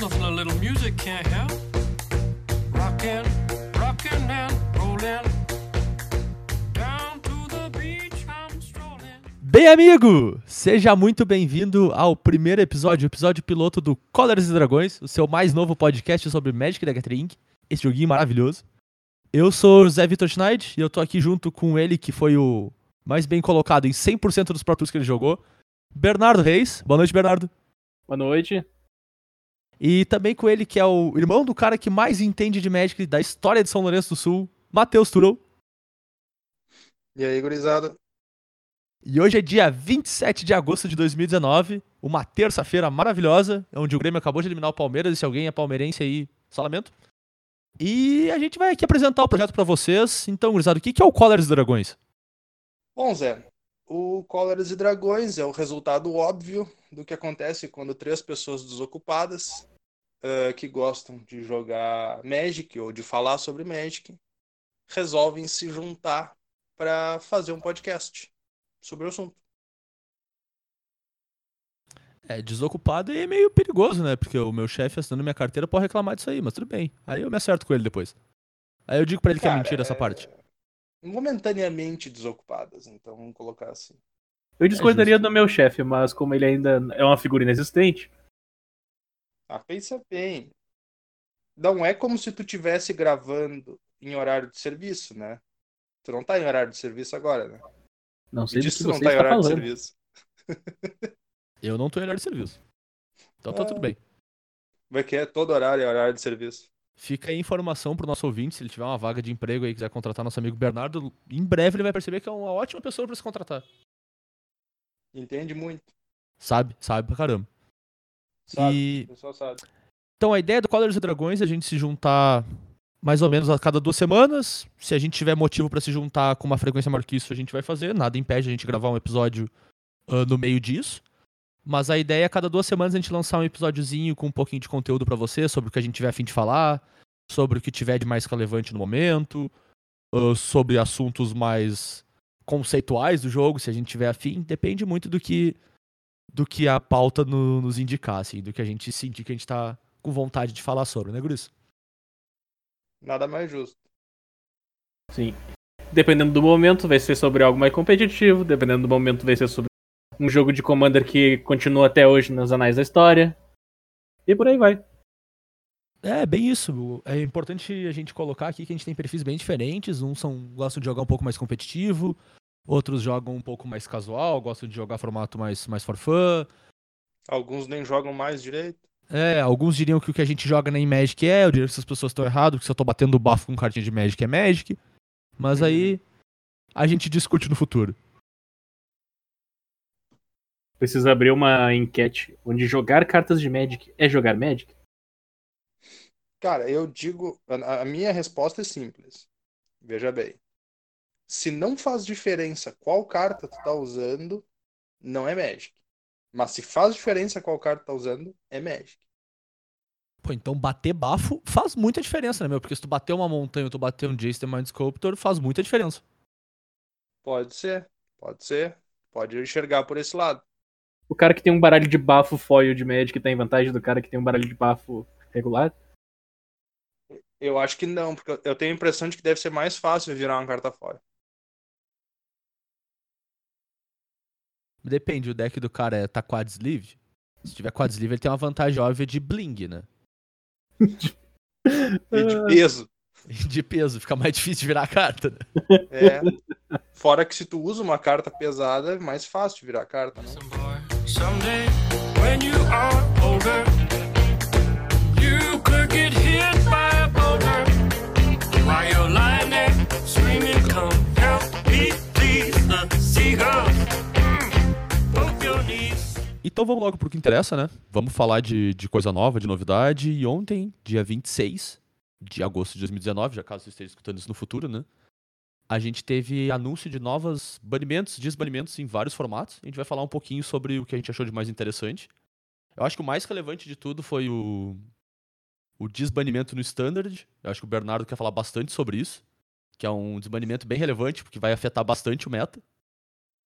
nothing a little music can't help. Rockin', rockin' and rollin'. Down to the beach I'm strolling. Bem, amigo, seja muito bem-vindo ao primeiro episódio, o episódio piloto do Colors e Dragões, o seu mais novo podcast sobre Magic the Gathering, esse joguinho maravilhoso. Eu sou o Zé Vitor Schneid e eu tô aqui junto com ele, que foi o mais bem colocado em 100% dos Pro Tours que ele jogou, Bernardo Reis. Boa noite, Bernardo. Boa noite. E também com ele, que é o irmão do cara que mais entende de Magic da história de São Lourenço do Sul, Matheus Turou. E aí, gurizada? E hoje é dia 27 de agosto de 2019, uma terça-feira maravilhosa, onde o Grêmio acabou de eliminar o Palmeiras, e se alguém é palmeirense aí, só lamento. E a gente vai aqui apresentar o projeto pra vocês. Então, gurizada, o que é o Colors e Dragões? Bom, Zé, o Cóleras e Dragões é o resultado óbvio do que acontece quando três pessoas desocupadas eh, que gostam de jogar Magic ou de falar sobre Magic resolvem se juntar para fazer um podcast sobre o assunto. É, desocupado e é meio perigoso, né? Porque o meu chefe assinando minha carteira pode reclamar disso aí, mas tudo bem. Aí eu me acerto com ele depois. Aí eu digo pra ele que é Cara, mentira essa é- parte. Momentaneamente desocupadas, então vamos colocar assim. Eu discordaria justo. do meu chefe, mas como ele ainda é uma figura inexistente, Ah, pensa bem. Não é como se tu tivesse gravando em horário de serviço, né? Tu não tá em horário de serviço agora, né? não sei tu não você tá em está horário de falando. serviço. Eu não tô em horário de serviço. Então tá É. tudo bem. Vai que é todo horário é horário de serviço. Fica aí a informação pro nosso ouvinte, se ele tiver uma vaga de emprego aí e quiser contratar nosso amigo Bernardo, em breve ele vai perceber que é uma ótima pessoa pra se contratar. Entende muito. Sabe? Sabe pra caramba. Sabe? E sabe. Então a ideia do Colors e Dragões é a gente se juntar mais ou menos a cada duas semanas. Se a gente tiver motivo pra se juntar com uma frequência maior que isso, a gente vai fazer. Nada impede a gente gravar um episódio ah, no meio disso. Mas a ideia é a cada duas semanas a gente lançar um episódiozinho com um pouquinho de conteúdo pra você, sobre o que a gente tiver a fim de falar, sobre o que tiver de mais relevante no momento, ah, sobre assuntos mais conceituais do jogo, se a gente tiver afim. Depende muito do que do que a pauta no- nos indicar, assim, do que a gente sentir que a gente tá com vontade de falar sobre, né, Guris? Nada mais justo. Sim. Dependendo do momento, vai ser sobre algo mais competitivo. Dependendo do momento, vai ser sobre um jogo de Commander que continua até hoje nos anais da história. E por aí vai. É, bem isso. É importante a gente colocar aqui que a gente tem perfis bem diferentes. Uns são, gostam de jogar um pouco mais competitivo, outros jogam um pouco mais casual, gostam de jogar formato mais, mais for fun. Alguns nem jogam mais direito. É, alguns diriam que o que a gente joga nem Magic é, eu diria que essas pessoas estão erradas, que se eu tô batendo bafo com cartinha de Magic é Magic. Mas aí a gente discute no futuro. Precisa abrir uma enquete onde jogar cartas de Magic é jogar Magic? Cara, eu digo. A, a minha resposta é simples. Veja bem. Se não faz diferença qual carta tu tá usando, não é Magic. Mas se faz diferença qual carta tu tá usando, é Magic. Pô, então bater bafo faz muita diferença, né, meu? Porque se tu bater uma montanha ou tu bater um Jace the Mind Sculptor, faz muita diferença. Pode ser, pode ser. Pode enxergar por esse lado. O cara que tem um baralho de bafo foil de Magic tá em vantagem do cara que tem um baralho de bafo regular? Eu acho que não, porque eu- eu tenho a impressão de que deve ser mais fácil virar uma carta fora. Depende, o deck do cara é tá quad sleeve. Se tiver quad sleeve, ele tem uma vantagem óbvia de bling, né? E de peso. De peso, fica mais difícil de virar a carta, né? É. Fora que se tu usa uma carta pesada, é mais fácil de virar carta, né? Some boy, someday when you are older, Então vamos logo pro que interessa, né? Vamos falar de, de coisa nova, de novidade. E ontem, dia 26 de agosto de 2019, já caso você esteja escutando isso no futuro, né? A gente teve anúncio de novos banimentos, desbanimentos em vários formatos. A gente vai falar um pouquinho sobre o que a gente achou de mais interessante. Eu acho que o mais relevante de tudo foi o, o desbanimento no Standard. Eu acho que o Bernardo quer falar bastante sobre isso. Que é um desbanimento bem relevante, porque vai afetar bastante o meta.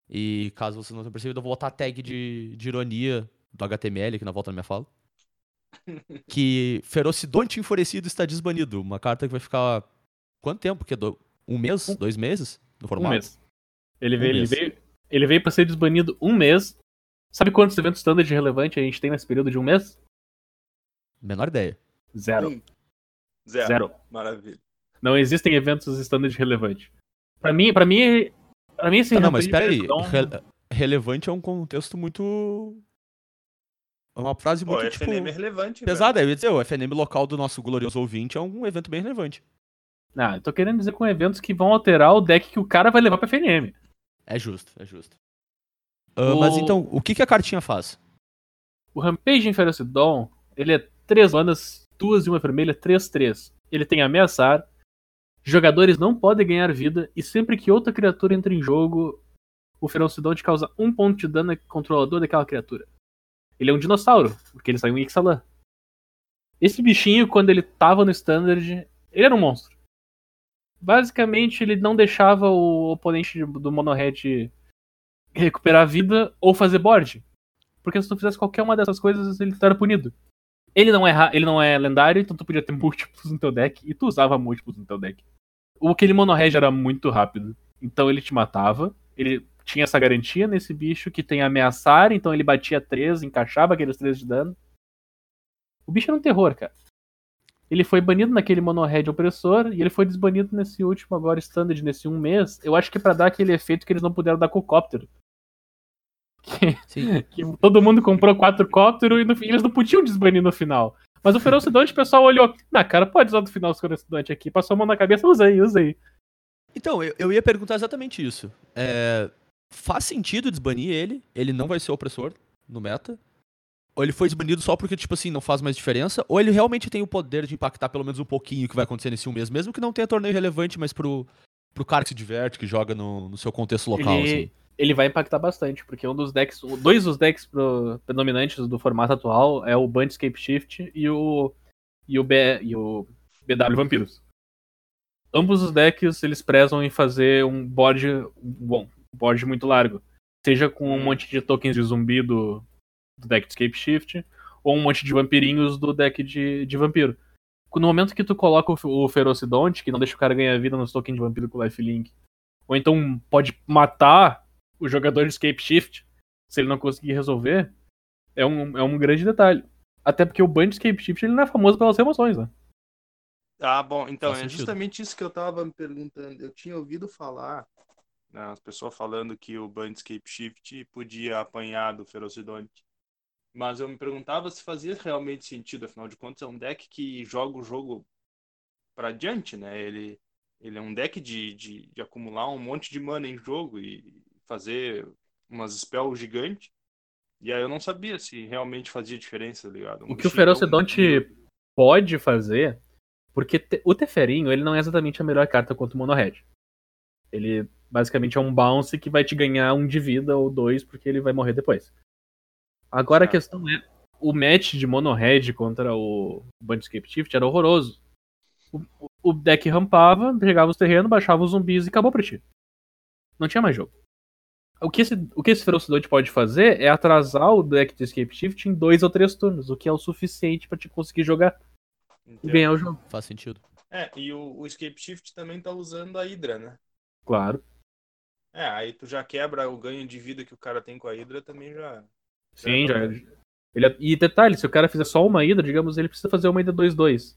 E caso vocês não tenham percebido, eu vou botar a tag de, de ironia do HTML aqui na volta da minha fala. que Ferocidonte Enfurecido está desbanido. Uma carta que vai ficar. Quanto tempo? Que do... Um mês? Dois meses? No Um formato? mês. Ele Um veio, mês. ele veio, ele veio pra ser desbanido um mês. Sabe quantos eventos standard relevantes a gente tem nesse período de um mês? Menor ideia. Zero. Um. Zero. Zero. Maravilha. Não existem eventos standard relevantes. Pra mim, pra mim, pra mim esse Ah, não, mas evento espera aí. Então, Re- relevante é um contexto muito. É uma frase Pô, muito, o tipo, FNM é relevante. pesada. Eu ia dizer, o FNM local do nosso glorioso ouvinte é um evento bem relevante. Não, eu tô querendo dizer com eventos que vão alterar o deck que o cara vai levar pra FNM. É justo, é justo. Ah, O- Mas então, o que, que a cartinha faz? O Rampage Ferocidon, ele é três manas, duas e uma vermelha, 3-3. Ele tem ameaçar. Jogadores não podem ganhar vida e sempre que outra criatura entra em jogo, o Ferocidon te causa um ponto de dano controlador daquela criatura. Ele é um dinossauro, porque ele saiu em Ixalan. Esse bichinho, quando ele tava no Standard, ele era um monstro. Basicamente, ele não deixava o oponente do Monohead recuperar vida ou fazer board. Porque se tu fizesse qualquer uma dessas coisas, ele era punido. Ele não é, ele não é lendário, então tu podia ter múltiplos no teu deck, e tu usava múltiplos no teu deck. O aquele monorreg era muito rápido, então ele te matava. Ele tinha essa garantia nesse bicho que tem ameaçar, então ele batia 3, encaixava aqueles 3 de dano. O bicho era um terror, cara. Ele foi banido naquele monorred opressor e ele foi desbanido nesse último agora standard, nesse um mês. Eu acho que pra dar aquele efeito que eles não puderam dar com o cóptero. Sim. que todo mundo comprou quatro cóptero e no fim eles não podiam desbanir no final. Mas o Ferocidante, o pessoal olhou, na cara, pode usar do final o Ferocidante aqui, passou a mão na cabeça, usa aí. Então, eu, eu ia perguntar exatamente isso. É, faz sentido desbanir ele? Ele não vai ser opressor no meta? Ou ele foi desbanido só porque, tipo assim, não faz mais diferença? Ou ele realmente tem o poder de impactar pelo menos um pouquinho o que vai acontecer nesse um mês? Mesmo que não tenha torneio relevante, mas pro, pro cara que se diverte, que joga no, no seu contexto local, ele, assim. Ele vai impactar bastante, porque um dos decks, dois dos decks pro- predominantes do formato atual é o Bandscape Shift e o e o, B, e o BW Vampiros. Ambos os decks eles prezam em fazer um board bom, um board muito largo, seja com um monte de tokens de zumbi do, do deck de Escape Shift ou um monte de vampirinhos do deck de, de vampiro. No momento que tu coloca o, Ferocidonte, que não deixa o cara ganhar vida nos tokens de vampiro com lifelink, ou então pode matar o jogador de Escape Shift se ele não conseguir resolver, é um, é um grande detalhe. Até porque o Band Escape Shift ele não é famoso pelas emoções, né? Ah, bom, então Faz é sentido. justamente isso que eu tava me perguntando. Eu tinha ouvido falar, né, as pessoas falando que o Bandscape Shift podia apanhar do Ferocidonte. Mas eu me perguntava se fazia realmente sentido, afinal de contas é um deck que joga o jogo pra diante, né? Ele, ele é um deck de, de, de acumular um monte de mana em jogo e fazer umas spells gigantes. E aí eu não sabia se realmente fazia diferença, tá ligado? Um O que o bichinho tão Ferocidonte pode fazer, porque te- o Teferinho ele não é exatamente a melhor carta contra o Monohead. Ele basicamente é um bounce que vai te ganhar um de vida ou dois, porque ele vai morrer depois. Agora a Certo. questão é, o match de Monohead contra o Bandscape Shift era horroroso. O, o deck rampava, pegava os terrenos, baixava os zumbis e acabou pra ti. Não tinha mais jogo. O que esse, o que esse Ferocidonte pode fazer é atrasar o deck de Escape Shift em dois ou três turnos, o que é o suficiente pra te conseguir jogar e Entendo. ganhar o jogo. Faz sentido. É, e o, o Escape Shift também tá usando a Hydra, né? Claro. É, aí tu já quebra o ganho de vida que o cara tem com a Hydra também já. Sim, já. Ele, é, e detalhe, se o cara fizer só uma ida, digamos, ele precisa fazer uma ida 2-2.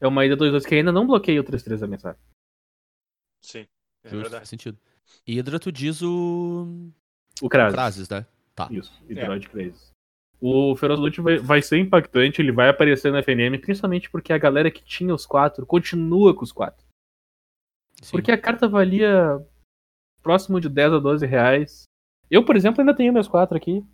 É uma ida 2-2 que ainda não bloqueia o 3-3 da mensagem. Sim, é Justo, verdade. faz sentido. Hydra, tu diz o. O Krasis. Frases, né? Tá. Isso, Hydroid Krasis. O Ferozolute vai, vai ser impactante, ele vai aparecer na FNM, principalmente porque a galera que tinha os quatro continua com os quatro. Sim. Porque a carta valia próximo de 10 a 12 reais. Eu, por exemplo, ainda tenho meus quatro aqui.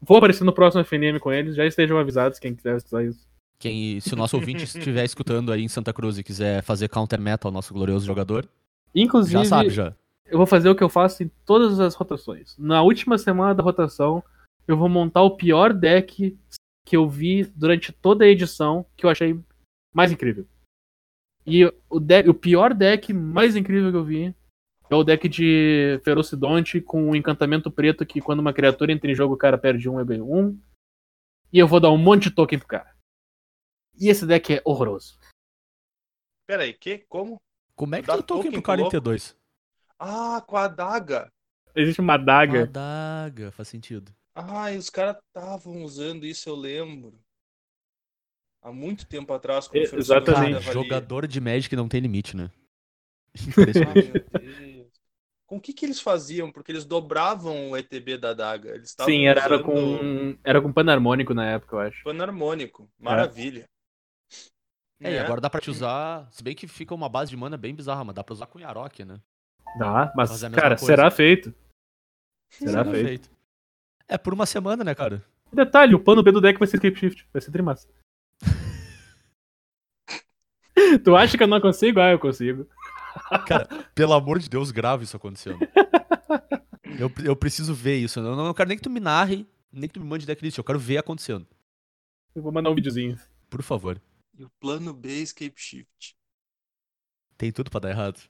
Vou aparecer no próximo FNM com eles, já estejam avisados quem quiser usar isso. Quem, se o nosso ouvinte estiver escutando aí em Santa Cruz e quiser fazer counter metal ao nosso glorioso jogador, Inclusive, já sabe já. Eu vou fazer o que eu faço em todas as rotações. Na última semana da rotação, eu vou montar o pior deck que eu vi durante toda a edição, que eu achei mais incrível. E o, deck, o pior deck mais incrível que eu vi é o deck de Ferocidonte com o encantamento preto que quando uma criatura entra em jogo o cara perde um EB1. E eu vou dar um monte de token pro cara. E esse deck é horroroso. Pera aí, que? Como? Como é que Dá token token pro louco? 42? Ah, com a adaga. Existe uma adaga. Adaga, faz sentido. Ah, e os caras estavam usando isso, eu lembro. Há muito tempo atrás, quando É, foi exatamente. Cara, jogador de Magic não tem limite, né? Ah, Impressionante. Com o que que eles faziam? Porque eles dobravam o ETB da adaga. Eles estavam Sim, era, era usando com. Era com panarmônico na época, eu acho. panarmônico. Maravilha. É, e Né? agora dá pra te usar. Se bem que fica uma base de mana bem bizarra, mas dá pra usar com Yarok, né? Dá, mas, mesma cara, coisa. será feito. Será Será feito. É por uma semana, né, cara? Detalhe, o plano B do deck vai ser Escape Shift. Vai ser trimassa. tu acha que eu não consigo? Ah, eu consigo. Cara, pelo amor de Deus, grave isso acontecendo. Eu, eu preciso ver isso. Eu não, eu não quero nem que tu me narre, nem que tu me mande decklist. Eu quero ver acontecendo. Eu vou mandar um videozinho. Por favor. E o plano B é Escape Shift. Tem tudo pra dar errado.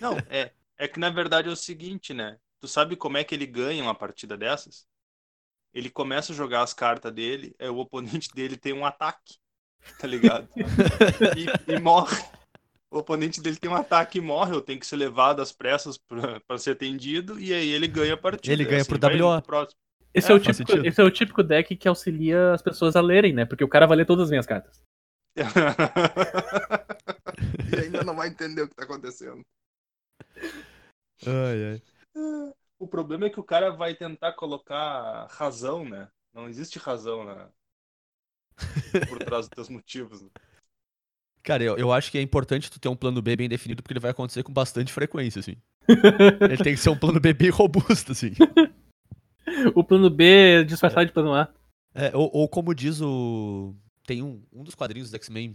Não, é. É que na verdade é o seguinte, né? Tu sabe como é que ele ganha uma partida dessas? Ele começa a jogar as cartas dele, é o oponente dele tem um ataque, tá ligado? e, e morre. O oponente dele tem um ataque e morre, ou tem que ser levado às pressas pra, pra ser atendido, e aí ele ganha a partida. Ele ganha assim WO. pro próximo. Esse É, é, o típico, sentido. esse é o típico deck que auxilia as pessoas a lerem, né? Porque o cara vai ler todas as minhas cartas. e ainda não vai entender o que tá acontecendo. Ai, ai. O problema é que o cara vai tentar colocar razão, né? Não existe razão né? por trás dos teus motivos. né? Cara, eu, eu acho que é importante tu ter um plano B bem definido, porque ele vai acontecer com bastante frequência, assim. Ele tem que ser um plano B bem robusto, assim. o plano B é disfarçado de plano A. É, ou, ou como diz o. Tem um, um dos quadrinhos do X-Men,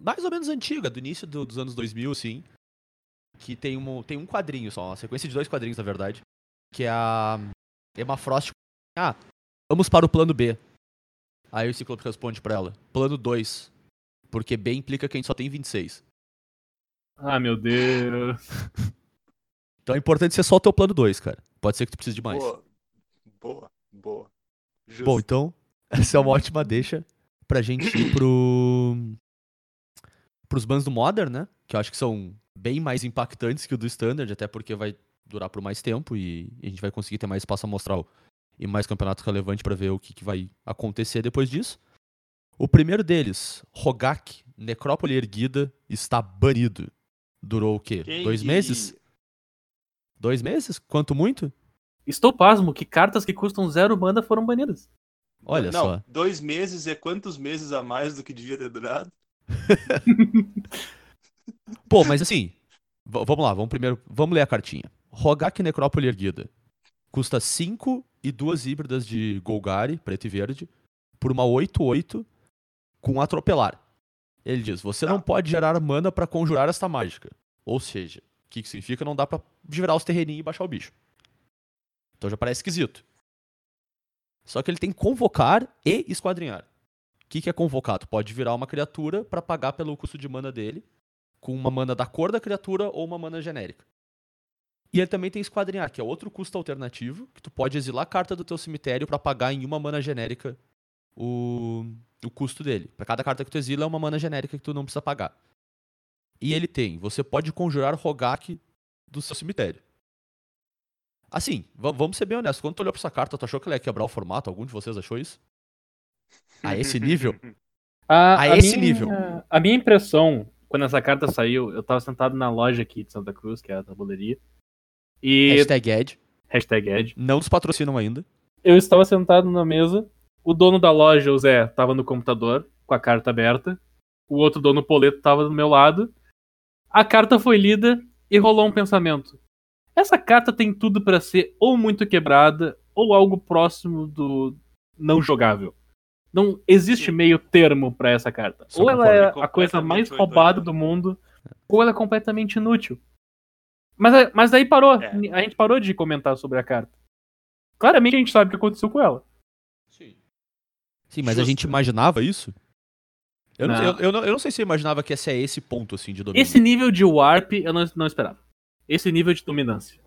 mais ou menos antiga, do início do- dos anos 2000, assim. Que tem um, tem um quadrinho só, uma sequência de dois quadrinhos, na verdade. Que é a Emma Frost. Ah, vamos para o plano B. Aí o Ciclope responde pra ela: Plano 2. Porque B implica que a gente só tem 26. Ah, meu Deus. Então é importante ser só o teu plano 2, cara. Pode ser que tu precise de mais. Boa, boa, boa. Justo. Bom, então, essa é uma ótima deixa pra gente ir pro. Pros bans do Modern, né? Que eu acho que são bem mais impactantes que o do Standard, até porque vai durar por mais tempo e a gente vai conseguir ter mais espaço amostral e mais campeonatos relevantes pra ver o que, que vai acontecer depois disso. O primeiro deles, Rogak, Necrópole Erguida, está banido. Durou o quê? Dois meses? Dois meses? Quanto muito? Estou pasmo que cartas que custam zero mana foram banidas. Olha Não, só. dois meses é quantos meses a mais do que devia ter durado? Pô, mas assim, vamos lá, vamos primeiro, vamos ler a cartinha. Rogak Necrópole Erguida. Custa 5 e duas híbridas de Golgari, preto e verde, por uma 8-8 com atropelar. Ele diz: você não pode gerar mana pra conjurar esta mágica. Ou seja, o que, que significa? Não dá pra girar os terreninhos e baixar o bicho. Então já parece esquisito. Só que ele tem convocar e esquadrinhar. O que, que é convocar? Tu pode virar uma criatura pra pagar pelo custo de mana dele com uma mana da cor da criatura ou uma mana genérica. E ele também tem esquadrinhar, que é outro custo alternativo, que tu pode exilar a carta do teu cemitério pra pagar em uma mana genérica o, o custo dele. Pra cada carta que tu exila é uma mana genérica que tu não precisa pagar. E ele tem, você pode conjurar Rogak do seu cemitério. Assim, va- vamos ser bem honestos, quando tu olhou pra essa carta, tu achou que ela ia quebrar o formato? Algum de vocês achou isso? A esse nível? A, A esse minha, nível. A minha impressão, quando essa carta saiu, eu tava sentado na loja aqui de Santa Cruz, que é a tabuleiria. E. Hashtag Ed. Hashtag Ed. Não nos patrocinam ainda. Eu estava sentado na mesa. O dono da loja, o Zé, tava no computador, com a carta aberta. O outro dono, o Poleto, tava do meu lado. A carta foi lida e rolou um pensamento. Essa carta tem tudo pra ser ou muito quebrada ou algo próximo do não jogável. Não existe Sim. meio termo pra essa carta. Só ou ela é a coisa mais Completamente roubada 880. do mundo, ou ela é completamente inútil. Mas, mas daí parou. É. A gente parou de comentar sobre a carta. Claramente a gente sabe o que aconteceu com ela. Sim, mas a Justo. gente imaginava isso? Eu não, Não. eu, eu não, eu não sei se eu imaginava que ia ser esse ponto, assim, de domínio. Esse nível de warp eu não, não esperava. Esse nível de dominância.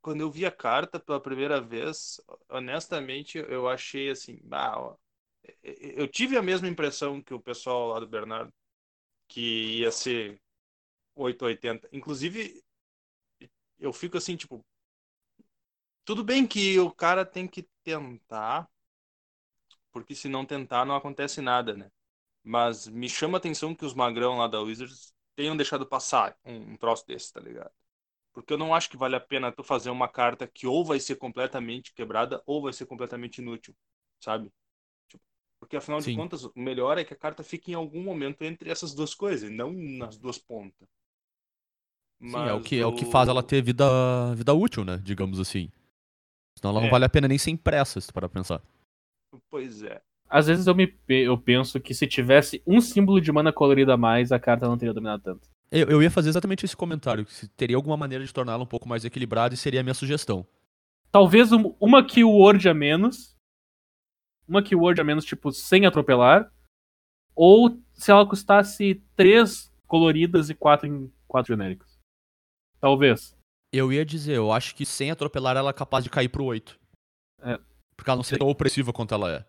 Quando eu vi a carta pela primeira vez, honestamente, eu achei assim, ah, ó, Eu tive a mesma impressão que o pessoal lá do Bernardo, que ia ser 880. Inclusive, eu fico assim, tipo. Tudo bem que o cara tem que tentar, porque se não tentar, não acontece nada, né? Mas me chama a atenção que os magrão lá da Wizards tenham deixado passar um, um troço desse, tá ligado? Porque eu não acho que vale a pena tu fazer uma carta que ou vai ser completamente quebrada ou vai ser completamente inútil, sabe? Porque afinal Sim. de contas, o melhor é que a carta fique em algum momento entre essas duas coisas, e não nas duas pontas. Sim, é o que, é o que faz ela ter vida, vida útil, né? Digamos assim. Senão ela não É. vale a pena nem ser impressa, se tu parar pra pensar. Pois é. Às vezes eu, me, eu penso que se tivesse um símbolo de mana colorida a mais, a carta não teria dominado tanto. Eu, eu ia fazer exatamente esse comentário, que se teria alguma maneira de torná-la um pouco mais equilibrada e seria a minha sugestão. Talvez um- uma keyword a menos. Uma keyword a menos, tipo, sem atropelar. Ou se ela custasse três coloridas e quatro, em, quatro genéricos. Talvez. Eu ia dizer, eu acho que sem atropelar ela é capaz de cair pro 8. É. Porque ela não seria tão opressiva quanto ela é.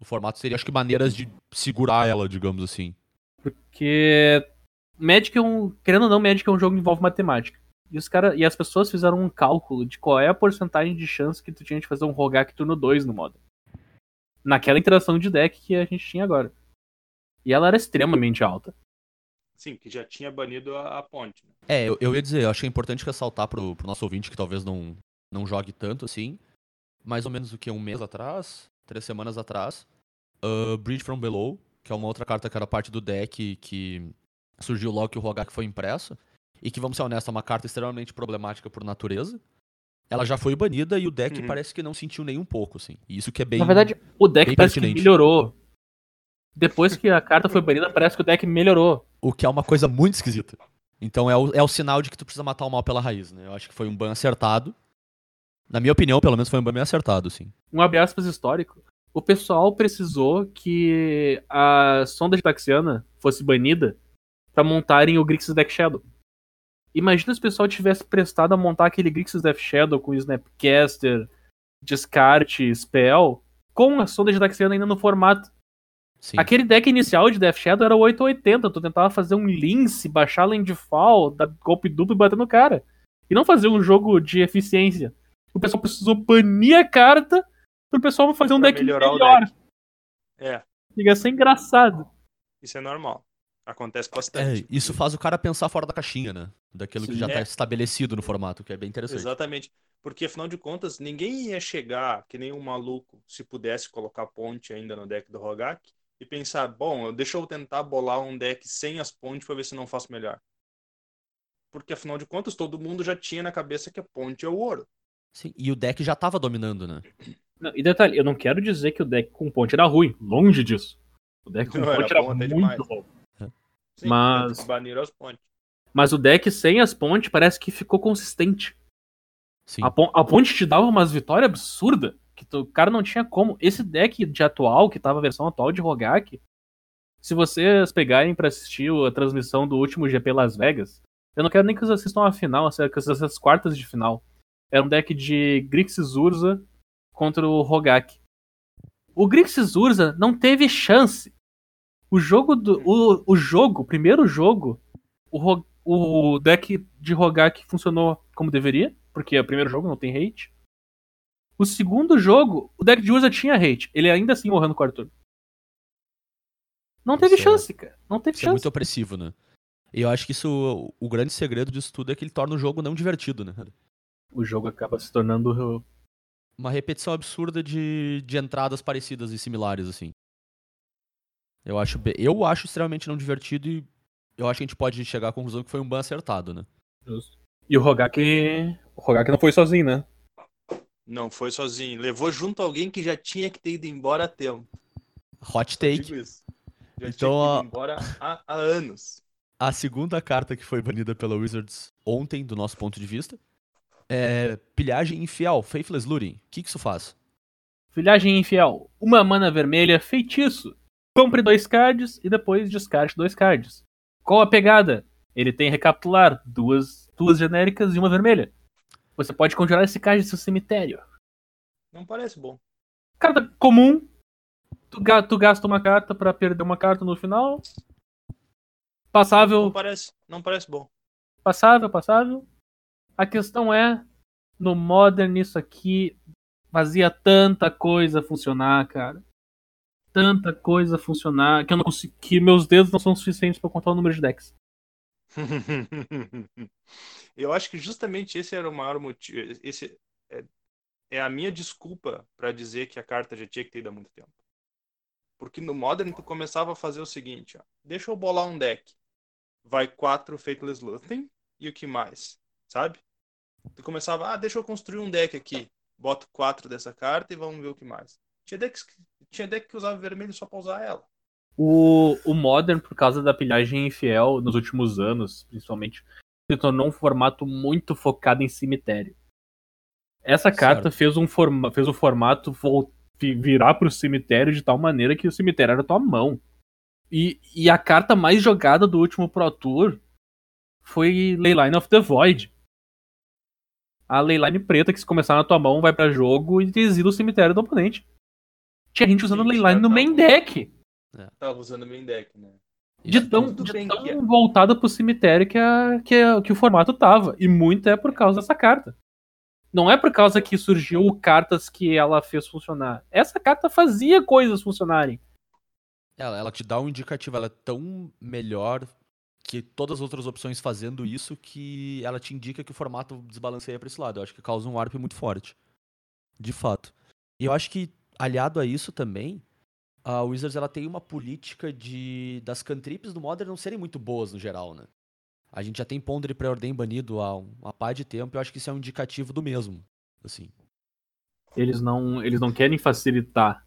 O formato seria, acho que, maneiras de segurar ela, digamos assim. Porque Magic é um. Querendo ou não, Magic é um jogo que envolve matemática. E, os cara, e as pessoas fizeram um cálculo de qual é a porcentagem de chance que tu tinha de fazer um Rogak turno 2 no modo. Naquela interação de deck que a gente tinha agora. E ela era extremamente alta. Sim, que já tinha banido a, a ponte. Né? É, eu, eu ia dizer, eu acho que é importante ressaltar pro, pro nosso ouvinte que talvez não, não jogue tanto assim. Mais ou menos o que? Um mês atrás? Três semanas atrás. uh, Bridge from Below, que é uma outra carta que era parte do deck que surgiu logo que o Rogak foi impresso. E que, vamos ser honestos, é uma carta extremamente problemática por natureza. Ela já foi banida e o deck Uhum. parece que não sentiu nem um pouco, assim. E isso que é bem. Na verdade, o deck parece que pertinente. melhorou. Depois que a carta foi banida, parece que o deck melhorou. O que é uma coisa muito esquisita. Então é o, é o sinal de que tu precisa matar o mal pela raiz, né? Eu acho que foi um ban acertado. Na minha opinião, pelo menos foi um ban bem acertado, sim. um abre aspas histórico, o pessoal precisou que a sonda de Taxiana fosse banida pra montarem o Grixis Deck Shadow. Imagina se o pessoal tivesse prestado a montar aquele Grixis Death Shadow com Snapcaster, Descarte, Spell, com a sonda de Taxiana ainda no formato. Sim. Aquele deck inicial de Death Shadow era 880, tu tentava fazer um lince, baixar Landfall, dar golpe duplo e bater no cara. E não fazer um jogo de eficiência. O pessoal precisou banir a carta pro pessoal fazer um Pra deck melhor. deck. É, Chega a ser engraçado. isso é normal. Acontece É, bastante. isso faz o cara pensar fora da caixinha, né? Daquilo que Sim. já tá É. estabelecido no formato, que é bem interessante. Exatamente. Porque, afinal de contas, ninguém ia chegar que nem um maluco se pudesse colocar ponte ainda no deck do Rogak e pensar, bom, deixa eu tentar bolar um deck sem as pontes pra ver se não faço melhor. Porque, afinal de contas, todo mundo já tinha na cabeça que a ponte é o ouro. Sim, E o deck já tava dominando, né? Não, e detalhe, eu não quero dizer que o deck com ponte era ruim. Longe disso. O deck com Não, era ponte era, até muito demais. bom. Sim, Mas- baniram as pontes. Mas o deck sem as pontes parece que ficou consistente. Sim. A, pon- a ponte te dava umas vitórias absurdas. Que tu- o cara não tinha como. Esse deck de atual, que tava a versão atual de Rogak, se vocês pegarem pra assistir a transmissão do último GP Las Vegas, eu não quero nem que vocês assistam a final, que vocês assistam as quartas de final. Era um deck de Grixis Urza contra o Rogak. O Grixis Urza não teve chance. O jogo do. O, o jogo, o primeiro jogo, o, o deck de Rogak funcionou como deveria, porque é o primeiro jogo, não tem hate. O segundo jogo, o deck de Urza tinha hate. Ele ainda assim morreu no quarto turno. Não teve Isso é- chance, cara. Não teve Isso é chance. muito opressivo, né? E eu acho que isso, o grande segredo disso tudo é que ele torna o jogo não divertido, né? O jogo acaba se tornando. Uma repetição absurda de, de entradas parecidas e similares, assim. Eu acho, eu acho extremamente não divertido e eu acho que a gente pode chegar à conclusão que foi um ban acertado, né? E o Rogak. O Rogak não foi sozinho, né? Não foi sozinho. Levou junto alguém que já tinha que ter ido embora a tempo. Hot take. Já Então, tinha embora há, há anos. A segunda carta que foi banida pela Wizards ontem, do nosso ponto de vista, é pilhagem infiel, Faithless Looting. O que, que isso faz? Filhagem infiel. Uma mana vermelha, feitiço. Compre dois cards e depois descarte dois cards. Qual a pegada? Ele tem recapitular, duas, duas genéricas e uma vermelha. Você pode conjurar esse card do seu cemitério. Não parece bom. Carta comum. tu, tu gasta uma carta pra perder uma carta no final. Não Passável, parece, não parece bom. passável, passável. A questão é, no Modern isso aqui fazia tanta coisa funcionar, cara. Tanta coisa funcionar que eu não consigo, que meus dedos não são suficientes pra contar o número de decks. Eu acho que justamente esse era o maior motivo. Esse é, é a minha desculpa para dizer que a carta já tinha que ter ido há muito tempo. Porque no Modern tu começava a fazer o seguinte, ó, deixa eu bolar um deck. Vai quatro Fateless Looting e o que mais, sabe? Tu começava, ah, deixa eu construir um deck aqui. Boto quatro dessa carta e vamos ver o que mais. Tinha decks que, tinha deck que usava vermelho só pra usar ela. O, o Modern, por causa da pilhagem infiel nos últimos anos, principalmente, se tornou um formato muito focado em cemitério. Essa carta fez, um forma, fez o formato virar pro cemitério de tal maneira que o cemitério era tua mão. E, e a carta mais jogada do último Pro Tour foi Leyline of the Void. A Leyline preta que se começar na tua mão vai pra jogo e exila o cemitério do oponente. Tinha gente usando Leyline no tá main bom. deck. Tava usando main deck, né? de Isso tão, de tão que é. voltada pro cemitério que, a, que, a- que o formato tava. E muito é por causa dessa carta. Não é por causa que surgiu cartas que ela fez funcionar. Essa carta fazia coisas funcionarem. Ela, ela te dá um indicativo, ela é tão melhor que todas as outras opções fazendo isso que ela te indica que o formato desbalanceia pra esse lado. Eu acho que causa um warp muito forte. De fato. E eu acho que, aliado a isso também, a Wizards ela tem uma política de das cantrips do Modern não serem muito boas no geral, né? A gente já tem Ponder e Preordem banido há um- uma pá de tempo e eu acho que isso é um indicativo do mesmo. Assim. Eles não, eles não querem facilitar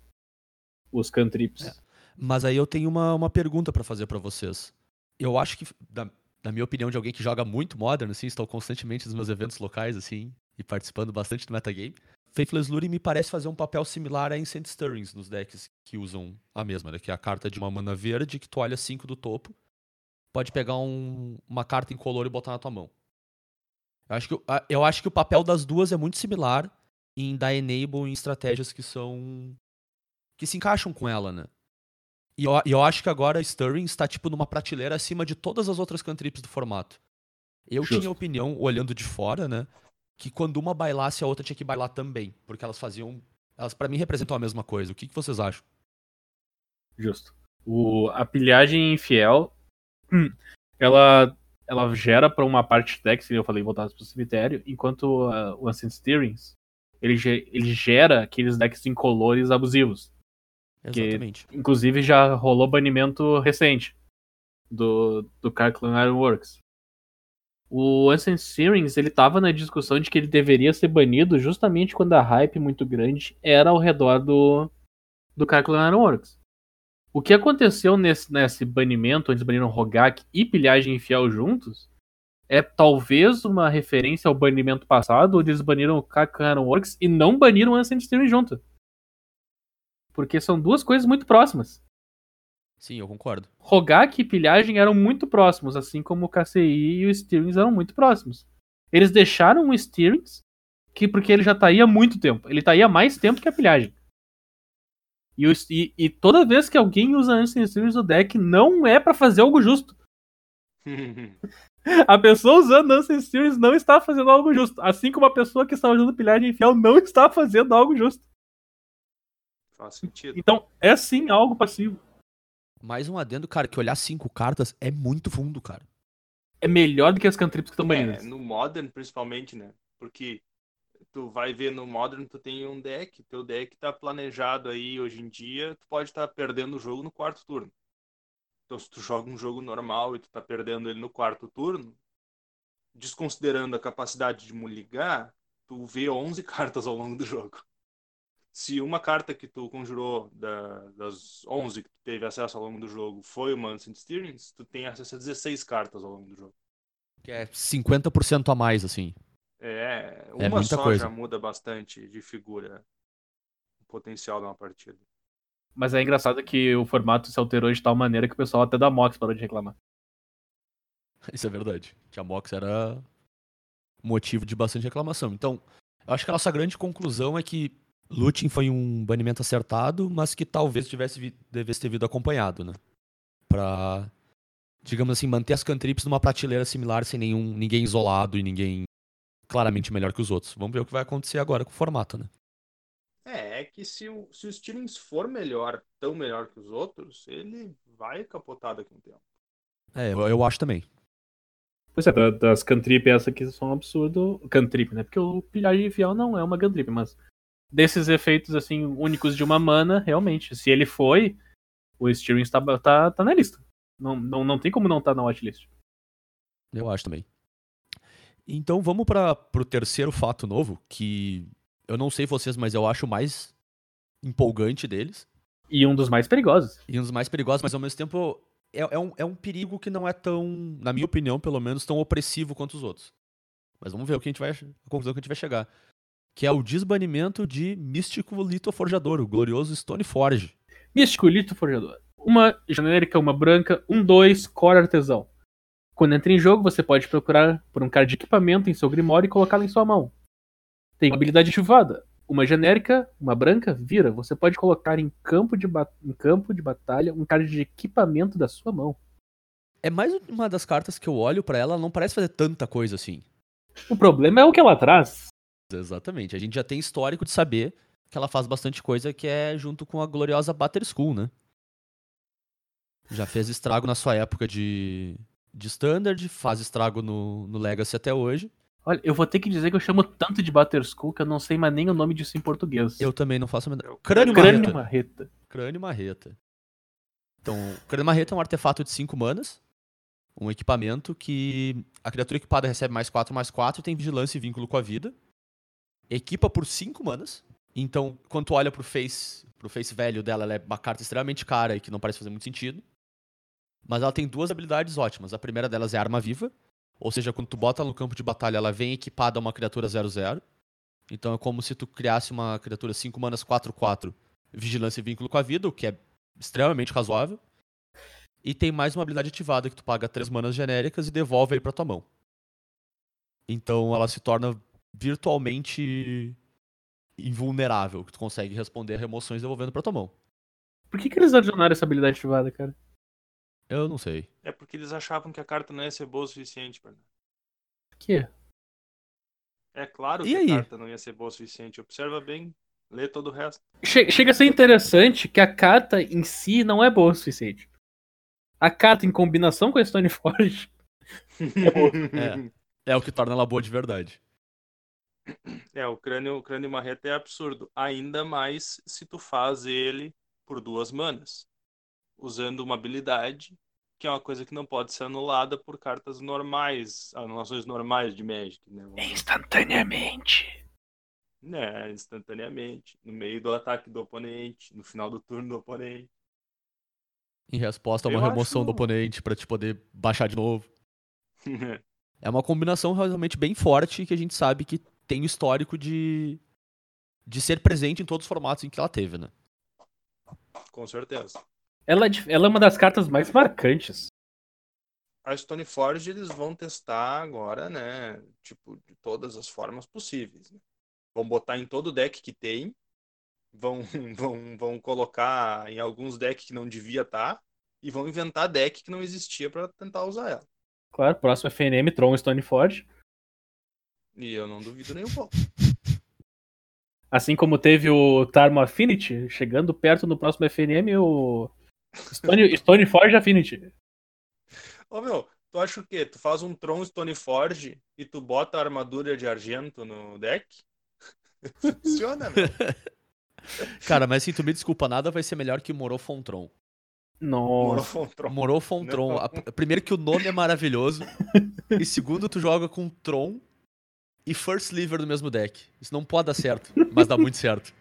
os cantrips. É. Mas aí eu tenho uma, uma pergunta pra fazer pra vocês. Eu acho que, da, na minha opinião, de alguém que joga muito Modern, assim, estou constantemente nos meus eventos locais, assim, e participando bastante do metagame. Faithless Lure me parece fazer um papel similar a Ancient Stirrings nos decks que usam a mesma, né? Que é a carta de uma mana verde que tu olha 5 do topo, pode pegar um- uma carta incolor e botar na tua mão. Eu acho, que, eu acho que o papel das duas é muito similar em dar enable em estratégias que são. que se encaixam com ela, né? E eu, eu acho que agora Stirring está, tipo, numa prateleira acima de todas as outras cantrips do formato. Eu Justo. tinha a opinião, olhando de fora, né? Que quando uma bailasse, a outra tinha que bailar também. Porque elas faziam. Elas, pra mim, representam a mesma coisa. O que, que vocês acham? Justo. O, a pilhagem infiel, hum, ela, ela gera para uma parte de decks, que eu falei, voltadas pro cemitério, enquanto ah, o Ancient Steerings, ele, ge- ele gera aqueles decks incolores abusivos. Que- Exatamente. Inclusive já rolou banimento recente do, do Carclan Ironworks. O Ancient Searings, ele tava na discussão de que ele deveria ser banido justamente quando a hype muito grande era ao redor do, do Carclan Ironworks. O que aconteceu nesse, nesse banimento, onde baniram Rogak e Pilhagem Infiel juntos, é talvez uma referência ao banimento passado, onde eles baniram o Carclan Ironworks e não baniram o Ancient Searings junto. Porque são duas coisas muito próximas. Sim, eu concordo. Rogak e pilhagem eram muito próximos, assim como o KCI e o Steerings eram muito próximos. Eles deixaram o Steerings, que porque ele já tá aí há muito tempo. Ele tá aí há mais tempo que a pilhagem. E, o- e- e toda vez que alguém usa Ancient Steerings no deck, não é pra fazer algo justo. A pessoa usando Ancient Steerings não está fazendo algo justo. Assim como a pessoa que está usando pilhagem infiel não está fazendo algo justo. Faz sentido. Então, é sim algo passivo. Mais um adendo, cara, que olhar cinco cartas é muito fundo, cara. É melhor do que as cantrips que estão É, no Modern, principalmente, né? Porque tu vai ver no Modern, tu tem um deck, teu deck tá planejado aí hoje em dia, tu pode estar perdendo o jogo no quarto turno. Então, se tu joga um jogo normal e tu tá perdendo ele no quarto turno, desconsiderando a capacidade de ligar, tu vê 11 cartas ao longo do jogo. Se uma carta que tu conjurou da- das 11 que tu teve acesso ao longo do jogo foi uma Ancient Steerings, tu tem acesso a 16 cartas ao longo do jogo. Que é 50% a mais, assim. É, É uma muita só coisa. já muda bastante de figura o potencial de uma partida. Mas é engraçado que o formato se alterou de tal maneira que o pessoal até da Mox parou de reclamar. Isso é verdade. Que a Mox era motivo de bastante reclamação. Então, eu acho que a nossa grande conclusão é que Looting foi um banimento acertado, mas que talvez tivesse vi- devesse ter vindo acompanhado, né? Pra, digamos assim, manter as cantrips numa prateleira similar, sem nenhum ninguém isolado e ninguém claramente melhor que os outros. Vamos ver o que vai acontecer agora com o formato, né? É, é que se o, se o Steelings for melhor, tão melhor que os outros, ele vai capotar daqui a um tempo. É, eu, eu acho também. Pois é, da- das cantrip essa aqui são um absurdo. Cantrip, né? Porque o pilhagem fiel não é uma cantrip, mas desses efeitos assim únicos de uma mana, realmente, se ele foi, o Steering tá, tá, tá na lista. Não, não, não tem como não estar tá na watchlist. Eu acho também. Então vamos para pro terceiro fato novo, que eu não sei vocês, mas eu acho o mais empolgante deles. E um dos mais perigosos. E um dos mais perigosos, mas ao mesmo tempo é, é, um, é um perigo que não é tão, na minha opinião, pelo menos, tão opressivo quanto os outros. Mas vamos ver o que a gente vai. A conclusão que a gente vai chegar. Que é o desbanimento de Místico Lito Forjador, o glorioso Stoneforge. Místico Lito Forjador. Uma genérica, uma branca, um 2, core artesão. Quando entra em jogo, você pode procurar por um card de equipamento em seu Grimório e colocá-lo em sua mão. Tem uma habilidade ativada. Uma genérica, uma branca, vira. Você pode colocar em campo, de em campo de batalha um card de equipamento da sua mão. É mais uma das cartas que eu olho pra ela, ela não parece fazer tanta coisa assim. O problema é o que ela traz. Exatamente. A gente já tem histórico de saber que ela faz bastante coisa que é junto com a gloriosa Batter School, né? Já fez estrago na sua época de, de Standard, faz estrago no, no Legacy até hoje. Olha, eu vou ter que dizer que eu chamo tanto de Butterskull que eu não sei mais nem o nome disso em português. Eu também não faço a menor... Crânio Crânio Marreta. Marreta. Crânio Marreta. Então, Crânio Marreta é um artefato de 5 manas. Um equipamento que a criatura equipada recebe mais 4, mais 4 tem vigilância e vínculo com a vida. Equipa por 5 manas. Então, quando tu olha pro face, pro face velho dela, ela é uma carta extremamente cara e que não parece fazer muito sentido. Mas ela tem duas habilidades ótimas. A primeira delas é arma viva. Ou seja, quando tu bota ela no campo de batalha, ela vem equipada a uma criatura 0-0. Então é como se tu criasse uma criatura 5 manas 4-4, vigilância e vínculo com a vida, o que é extremamente razoável. E tem mais uma habilidade ativada que tu paga 3 manas genéricas e devolve ele pra tua mão. Então ela se torna virtualmente invulnerável, que tu consegue responder a remoções devolvendo pra tua mão. Por que, que eles adicionaram essa habilidade ativada, cara? Eu não sei. É porque eles achavam que a carta não ia ser boa o suficiente, Bernardo. Por quê? É claro E que aí? a carta não ia ser boa o suficiente. Observa bem, lê todo o resto. Che- chega a ser interessante que a carta em si não é boa o suficiente. A carta em combinação com a Stoneforge É o que torna ela boa de verdade. É, o crânio, o crânio marreta é absurdo. Ainda mais se tu faz ele por duas manas. Usando uma habilidade, que é uma coisa que não pode ser anulada por cartas normais, anulações normais de Magic, né? Instantaneamente. É, instantaneamente. No meio do ataque do oponente, no final do turno do oponente. Em resposta a uma Eu remoção do acho- oponente pra te poder baixar de novo. É uma combinação realmente bem forte que a gente sabe que tem o histórico de, de ser presente em todos os formatos em que ela teve, né? Com certeza. Ela, é ela é uma das cartas mais marcantes. A Stoneforge eles vão testar agora, né? Tipo, de todas as formas possíveis. né? Vão botar em todo deck que tem. Vão, vão, vão colocar em alguns decks que não devia estar. E vão inventar deck que não existia para tentar usar ela. Claro, próximo FNM, Tron Stoneforge. E eu não duvido nem um pouco. Assim como teve o Tarmo Affinity, chegando perto no próximo FNM, o Stone, Stoneforge Affinity. Ô meu, tu acha o quê? Tu faz um Tron Stoneforge e tu bota a armadura de argento no deck? Funciona, meu. Cara, mas se tu me desculpa, nada vai ser melhor que Morofontron. Nossa. Morofon Morofontron, primeiro que o nome é maravilhoso, e segundo tu joga com Tron e First Sliver no mesmo deck. Isso não pode dar certo, mas dá muito certo.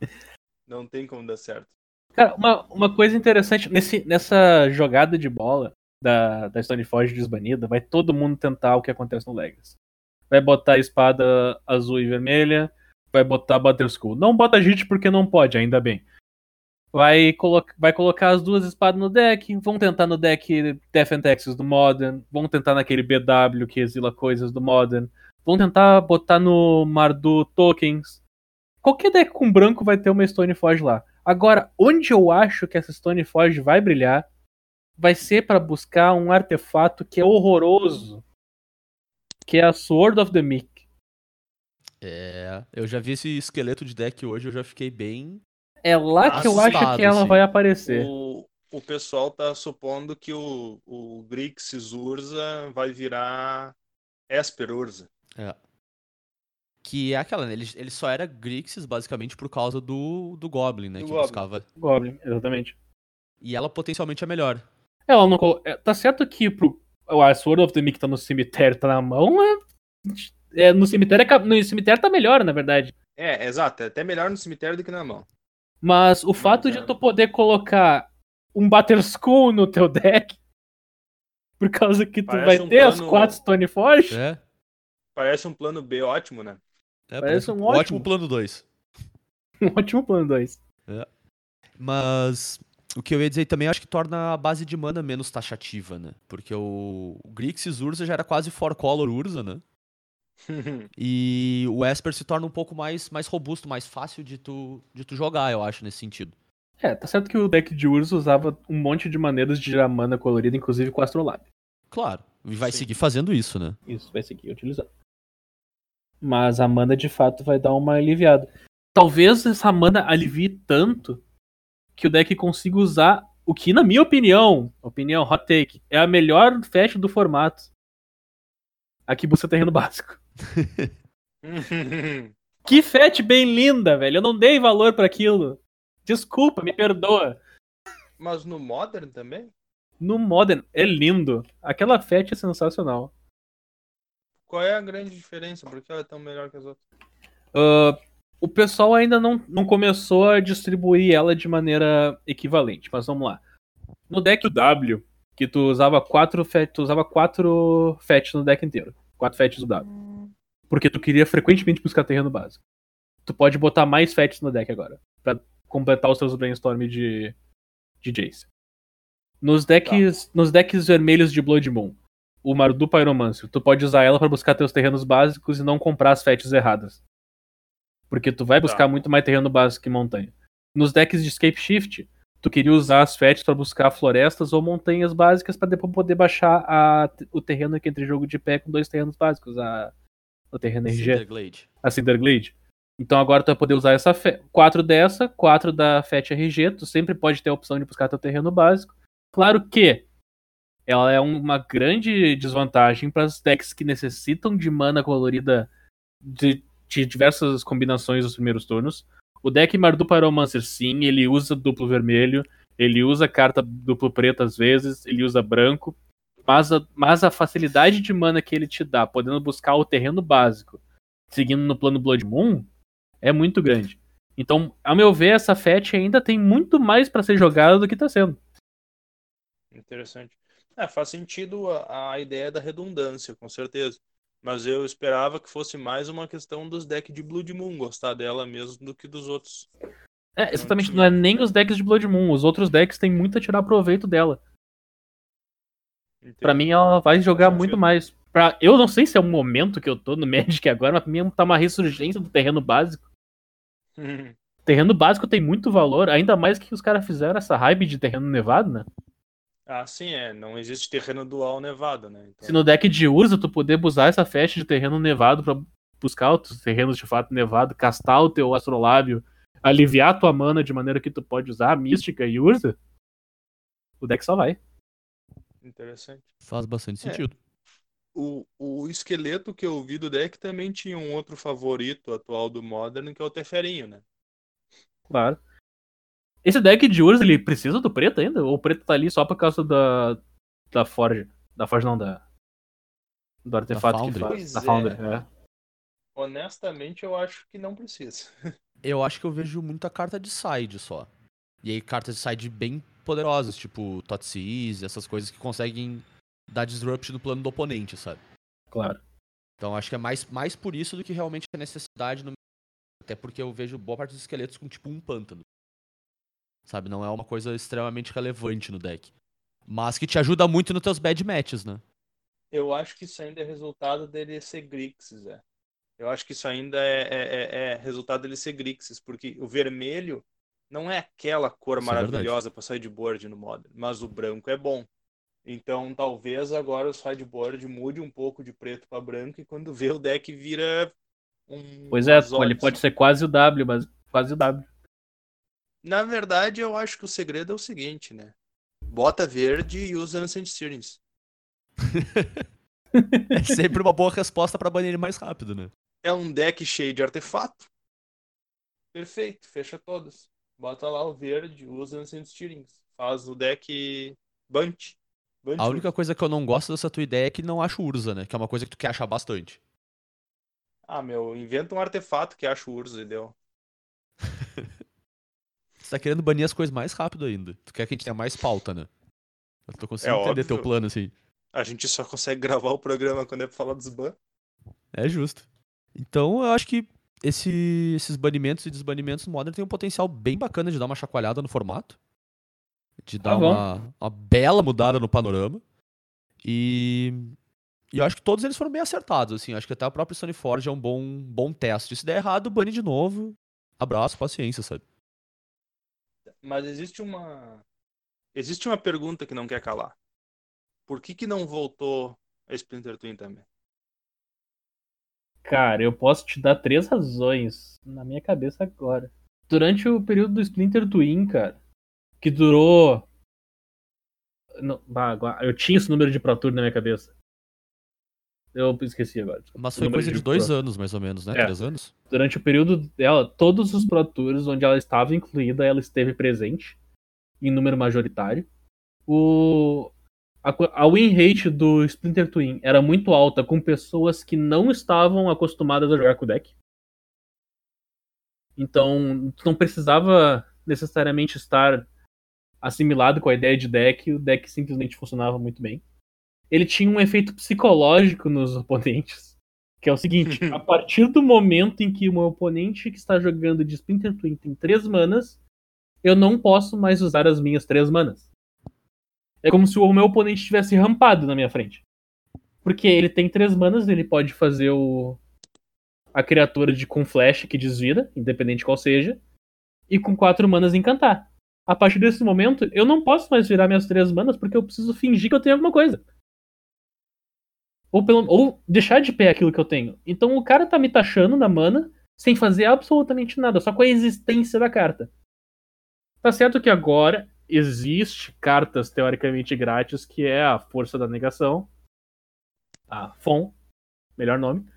Não tem como dar certo. Cara, uma, uma coisa interessante, nesse, nessa jogada de bola da, da Stoneforge desbanida, vai todo mundo tentar o que acontece no Legacy. Vai botar a espada azul e vermelha, vai botar Butterskull. Não bota gente porque não pode, ainda bem. Vai, colo vai colocar as duas espadas no deck, vão tentar no deck Death and Taxes do Modern, vão tentar naquele BW que exila coisas do Modern, vão tentar botar no Mardu Tokens. Qualquer deck com branco vai ter uma Stoneforge lá. Agora, onde eu acho que essa Stoneforge vai brilhar vai ser pra buscar um artefato que é horroroso. Que é a Sword of the Meek. É, eu já vi esse esqueleto de deck hoje, eu já fiquei bem. É lá que eu acho Assustado, que ela sim. vai aparecer. O, o pessoal tá supondo que o, o Grixis Urza vai virar Esper Urza. Que é aquela, né? Ele, ele só era Grixis basicamente por causa do, do Goblin, né? Do que Goblin. buscava. Goblin, exatamente. E ela potencialmente é melhor. Ela não colo- é, Tá certo que pro... a Sword of the Meek tá no cemitério, tá na mão, é... é, no cemitério é no cemitério tá melhor, na verdade. É, exato. É até melhor no cemitério do que na mão. Mas o fato de é. tu poder colocar um Batterskull no teu deck, por causa que tu Parece vai um ter as plano- quatro Stoneforge, É. Parece um plano B ótimo, né? é Parece um ótimo ótimo. plano 2. um ótimo plano 2. Mas o que eu ia dizer também, eu acho que torna a base de mana menos taxativa, né? Porque o, o Grixis Urza já era quase four color Urza, né? E o Esper se torna um pouco mais, mais robusto, mais fácil de tu, de tu jogar, eu acho, nesse sentido. É, tá certo que o deck de Urza usava um monte de maneiras de gerar mana colorida, inclusive com o Astrolab. Claro. E vai Sim. seguir fazendo isso, né? Isso, vai seguir utilizando. Mas a mana de fato vai dar uma aliviada. Talvez essa mana alivie tanto que o deck consiga usar o que, na minha opinião, opinião, hot take, é a melhor fetch do formato. Aqui busca terreno básico. Que fetch bem linda, velho. Eu não dei valor pra aquilo. Desculpa, me perdoa. Mas no Modern também? No Modern é lindo. Aquela fetch é sensacional. Qual é a grande diferença? Por que ela é tão melhor que as outras? Ah, o pessoal ainda não, não começou a distribuir ela de maneira equivalente, mas vamos lá. No deck W, que tu usava quatro fet, tu usava quatro fetch no deck inteiro. Quatro fetches do W. Porque tu queria frequentemente buscar terreno básico. Tu pode botar mais fetches no deck agora. Pra completar os seus brainstorm de, de Jace. Nos decks, nos decks vermelhos de Blood Moon, o Mardu Pyromancer, tu pode usar ela pra buscar teus terrenos básicos e não comprar as fetches erradas. Porque tu vai buscar Tá. muito mais terreno básico que montanha. Nos decks de Escape Shift, tu queria usar as fetches pra buscar florestas ou montanhas básicas pra depois poder baixar a- o terreno aqui entre jogo de pé com dois terrenos básicos, a, o terreno RG Cinderglade. a Cinderglade. Então agora tu vai poder usar essa fe... quatro dessa, quatro da FET RG, tu sempre pode ter a opção de buscar teu terreno básico. Claro que ela é um- uma grande desvantagem para os decks que necessitam de mana colorida de, de diversas combinações nos primeiros turnos. O deck Mardu Pyromancer, sim, ele usa duplo vermelho, ele usa carta duplo preto às vezes, ele usa branco, mas a, mas a facilidade de mana que ele te dá, podendo buscar o terreno básico, seguindo no plano Blood Moon, é muito grande. Então, ao meu ver, essa FET ainda tem muito mais pra ser jogada do que tá sendo. Interessante. É, faz sentido a, a ideia da redundância, com certeza. Mas eu esperava que fosse mais uma questão dos decks de Blood Moon, gostar dela mesmo do que dos outros. É, exatamente, não é nem os decks de Blood Moon, os outros decks têm muito a tirar proveito dela. Pra mim, ela vai jogar muito mais. Pra... Eu não sei se é o momento que eu tô no Magic agora, mas pra mim tá uma ressurgência do terreno básico. Terreno básico tem muito valor, ainda mais que os caras fizeram essa hype de terreno nevado, né? Ah, sim, é. Não existe terreno dual nevado, né? Então, Se no deck de Urza tu poder usar essa festa de terreno nevado pra buscar outros terrenos de fato nevado, castar o teu astrolábio, aliviar a tua mana de maneira que tu pode usar a mística e Urza, o deck só vai. Interessante. Faz bastante É. sentido. O, o esqueleto que eu vi do deck também tinha um outro favorito atual do Modern, que é o Teferinho, né? Claro. Esse deck de Urza, ele precisa do preto ainda? Ou o preto tá ali só por causa da, da Forge? Da Forge não, da, do artefato que Foundry. faz. Da é. Foundry, é. Honestamente, eu acho que não precisa. Eu acho que eu vejo muita carta de side só. E aí cartas de side bem poderosas, tipo Totsis, essas coisas que conseguem dar disrupt no plano do oponente, sabe? Claro. Então acho que é mais, mais por isso do que realmente a necessidade no até porque eu vejo boa parte dos esqueletos com tipo um pântano. Sabe, não é uma coisa extremamente relevante no deck. Mas que te ajuda muito nos teus bad matches, né? Eu acho que isso ainda é resultado dele ser Grixis, é. Eu acho que isso ainda é, é- é- é resultado dele ser Grixis, porque o vermelho não é aquela cor Isso é maravilhosa para sideboard no Modern, mas o branco é bom. Então talvez agora o sideboard mude um pouco de preto para branco e quando vê o deck vira um. Pois é, ele pode ser quase o W, mas quase o W. Na verdade, eu acho que o segredo é o seguinte, né? Bota verde e usa Ancient Series. É sempre uma boa resposta pra banir ele mais rápido, né? É um deck cheio de artefato. Perfeito, fecha todas. Bota lá o verde, usa Ancient Steerings. Faz o deck Bunt. Bunt A única coisa que eu não gosto dessa tua ideia é que não acho Urza, né? Que é uma coisa que tu quer achar bastante. Ah, meu, inventa um artefato que acha o Urza e deu. Tá querendo banir as coisas mais rápido ainda. Tu quer que a gente tenha mais pauta, né? Eu tô conseguindo É entender óbvio. teu plano, assim. A gente só consegue gravar o programa quando é pra falar dos ban. É justo. Então, eu acho que esse- esses banimentos e desbanimentos no Modern tem um potencial bem bacana de dar uma chacoalhada no formato. De dar Tá uma, uma bela mudada no panorama. E, e eu acho que todos eles foram bem acertados, assim. Acho que até o próprio Stone Forge é um bom, bom teste. Se der errado, bane de novo. Abraço, paciência, sabe? Mas existe uma. Existe uma pergunta que não quer calar. Por que, que não voltou a Splinter Twin também? Cara, eu posso te dar três razões na minha cabeça agora. Durante o período do Splinter Twin, cara, que durou. Não, eu tinha esse número de Pro Tour na minha cabeça. Eu esqueci agora. Mas foi coisa de dois Pro. anos, mais ou menos, né? É. Três anos? Durante o período dela, todos os Pro Tours onde ela estava incluída, ela esteve presente em número majoritário. O, a, a win rate do Splinter Twin era muito alta com pessoas que não estavam acostumadas a jogar com o deck. Então, tu não precisava necessariamente estar assimilado com a ideia de deck, o deck simplesmente funcionava muito bem. Ele tinha um efeito psicológico nos oponentes, que é o seguinte: a partir do momento em que o meu oponente que está jogando de Splinter Twin tem três manas, eu não posso mais usar as minhas três manas. É como se o meu oponente tivesse rampado na minha frente. Porque ele tem três manas, ele pode fazer o a criatura de com flash que desvira, independente qual seja, e com quatro manas encantar. A partir desse momento, eu não posso mais virar minhas três manas porque eu preciso fingir que eu tenho alguma coisa. Ou, pelo, ou deixar de pé aquilo que eu tenho. Então o cara tá me taxando na mana sem fazer absolutamente nada, só com a existência da carta. Tá certo que agora existe cartas teoricamente grátis, que é a Força da Negação, a FON, melhor nome,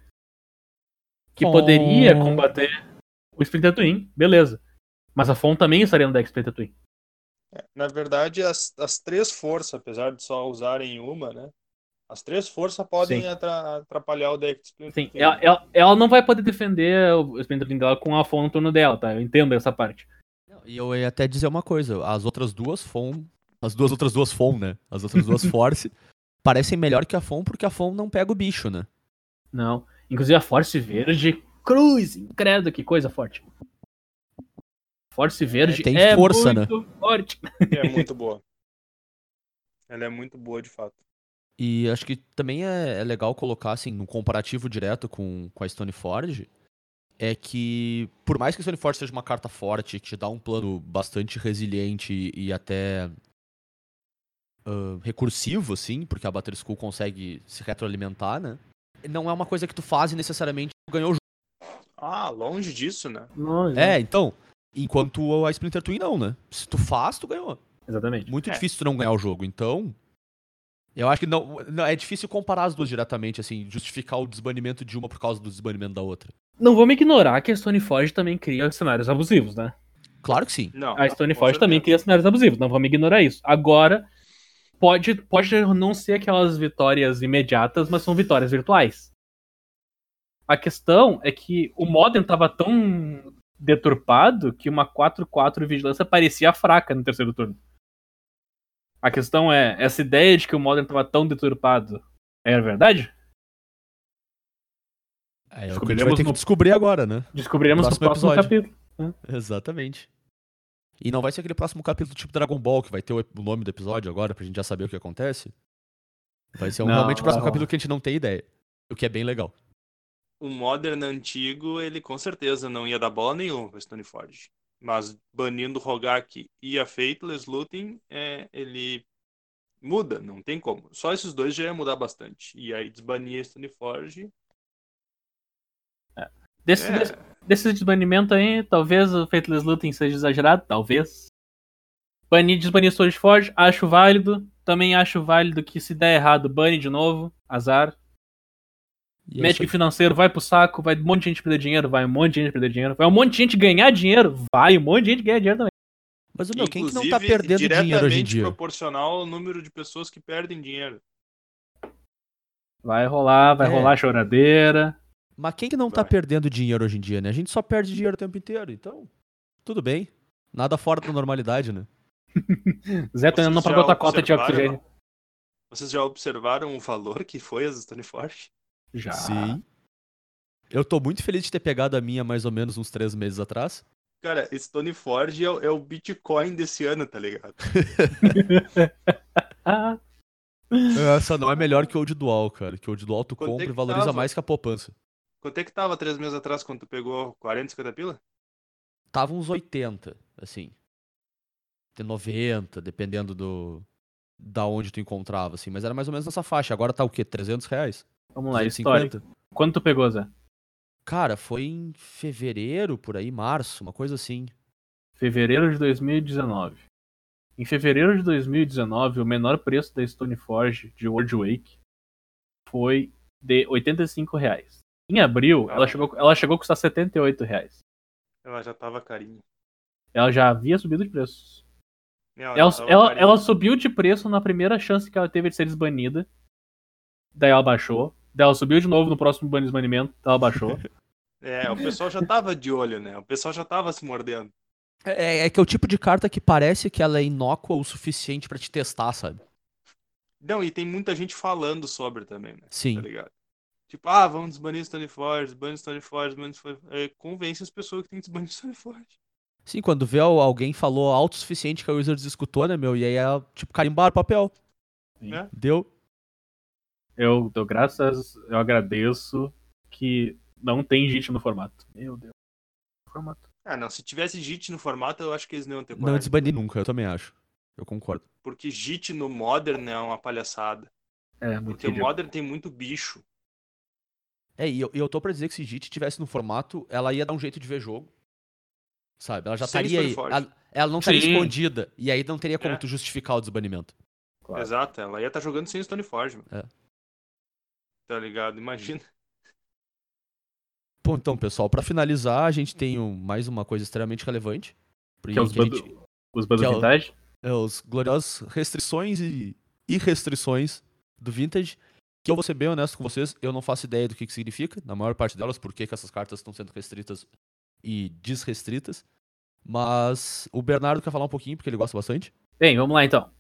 que FON. poderia combater o Splinter Twin, beleza. Mas a FON também estaria no deck Splinter Twin. Na verdade, as, as três forças, apesar de só usarem uma, né? As três forças podem atra- atrapalhar o deck de Splinter Sim, ela, ela, ela não vai poder defender o Splinter dela com a FON no turno dela, tá? Eu entendo essa parte. E eu ia até dizer uma coisa, as outras duas FON, as duas outras duas FON, né? As outras duas Force parecem melhor que a FON porque a FON não pega o bicho, né? Não. Inclusive a Force Verde, cruz, credo, que coisa forte. Force Verde É, tem é força, né? muito forte. É muito boa. Ela é muito boa, de fato. E acho que também é, é legal colocar, assim, no comparativo direto com, com a Stoneforge, é que, por mais que a Stoneforge seja uma carta forte, que te dá um plano bastante resiliente e, até ah, recursivo, assim, porque a Battle School consegue se retroalimentar, né? Não é uma coisa que tu faz e necessariamente tu ganhou o jogo. Ah, longe disso, né? Não, É, então, enquanto a Splinter Twin não, né? Se tu faz, tu ganhou. Exatamente. Muito É. difícil tu não ganhar o jogo. Então, eu acho que não, não- é difícil comparar as duas diretamente, assim, justificar o desbanimento de uma por causa do desbanimento da outra. Não vamos ignorar que a Stoneforge também cria cenários abusivos, né? Claro que sim. Não. A Stoneforge também cria cenários abusivos, não vamos ignorar isso. Agora, pode, pode não ser aquelas vitórias imediatas, mas são vitórias virtuais. A questão é que o Modern tava tão deturpado que uma 4-4 vigilância parecia fraca no terceiro turno. A questão é, essa ideia de que o Modern tava tão deturpado é verdade? É, o que a gente vai ter que no- descobrir agora, né? Descobriremos no Próximo próximo episódio. capítulo. Exatamente. E não vai ser aquele próximo capítulo tipo Dragon Ball, que vai ter o o nome do episódio agora, pra gente já saber o que acontece. Vai ser um, Não, realmente o próximo não. capítulo que a gente não tem ideia. O que é bem legal. o Modern antigo, ele com certeza não ia dar bola nenhuma pra Stone Forge. Mas banindo Rogak e a Faithless Looting, é, ele muda, não tem como. Só esses dois já ia mudar bastante. E aí desbanir a Stone Forge. Desse, É, desse, desse desbanimento aí, talvez o Faithless Looting seja exagerado, talvez. Banir, desbanir Storage Forge, acho válido. Também acho válido que se der errado, bane de novo, azar. E é Magic isso aí. financeiro vai pro saco, vai um monte de gente perder dinheiro, vai um monte de gente perder dinheiro, vai um monte de gente ganhar dinheiro, vai um monte de gente ganhar dinheiro também. Mas, meu, quem que não tá perdendo dinheiro hoje em diretamente dia? proporcional ao número de pessoas que perdem dinheiro. Vai rolar, vai É. rolar choradeira. Mas quem que não tá Vai. perdendo dinheiro hoje em dia, né? A gente só perde dinheiro o tempo inteiro, então tudo bem. Nada fora da normalidade, né? Zé tá Vocês indo já pra botar cota de oxigênio. Vocês já observaram o valor que foi as Stone Forge? Já. Sim. Eu tô muito feliz de ter pegado a minha mais ou menos uns três meses atrás. Cara, Stone Forge é, o- é o Bitcoin desse ano, tá ligado? Essa não é melhor que o de Dual, cara. Que o de Dual tu Quanto é compra e que valoriza tava? mais que a poupança. Quanto é que tava três meses atrás quando tu pegou 40, 50 pila? Tava uns 80, assim. Tem 90, dependendo do. Da onde tu encontrava, assim. Mas era mais ou menos nessa faixa. Agora tá o quê? 300 reais? Vamos lá, história. 250? Quanto tu pegou, Zé? Cara, foi em fevereiro, por aí, março, uma coisa assim. Fevereiro de 2019. Em fevereiro de 2019, o menor preço da Stoneforge de World Wake foi de 85 reais. Em abril, ela chegou, ela chegou a custar 78 reais. Ela já tava carinha. Ela já havia subido de preço. Não, Ela, ela, ela subiu de preço na primeira chance que ela teve de ser desbanida. Daí ela baixou. Ela subiu de novo no próximo ban- desbanimento. Daí ela baixou. É, o pessoal já tava de olho, né? O pessoal já tava se mordendo. É, é que é o tipo de carta que parece que ela é inócua o suficiente pra te testar, sabe? Não, e tem muita gente falando sobre também, né? Sim. Tá ligado? Tipo, ah, vamos desbanir Stone Forge, desbanir Stone Forge, desbanir Stone Forge. É, convence as pessoas que tem que desbanir Stone Forge. Sim, quando vê al- alguém falou alto o suficiente que a Wizards escutou, né, meu? E aí é tipo carimbar o papel. Sim. É. Deu. Eu dou graças, eu agradeço que não tem JIT no formato. Meu Deus. Formato. Ah, não, se tivesse JIT no formato, eu acho que eles não iam ter Não desbanir nunca, eu também acho. Eu concordo. Porque JIT no Modern é uma palhaçada. É, muito Porque o. Modern tem muito bicho. É, e eu, eu tô pra dizer que se JIT tivesse no formato, ela ia dar um jeito de ver jogo. Sabe? Ela já Sem estaria aí. Stoneforge. Ela, ela não estaria Sim. escondida. E aí não teria como É. tu justificar o desbanimento. Claro. Exato, ela ia estar jogando sem Stone Forge, mano. É. Tá ligado? Imagina. Bom, então, pessoal, pra finalizar, a gente tem um- mais uma coisa extremamente relevante. Que é os bando- gente- Os bandos é o- vintage. é os gloriosas restrições e irrestrições do Vintage. Que eu vou ser bem honesto com vocês, eu não faço ideia do que, que significa, na maior parte delas, por que, que essas cartas estão sendo restritas e desrestritas. Mas o Bernardo quer falar um pouquinho, porque ele gosta bastante. Bem, vamos lá então.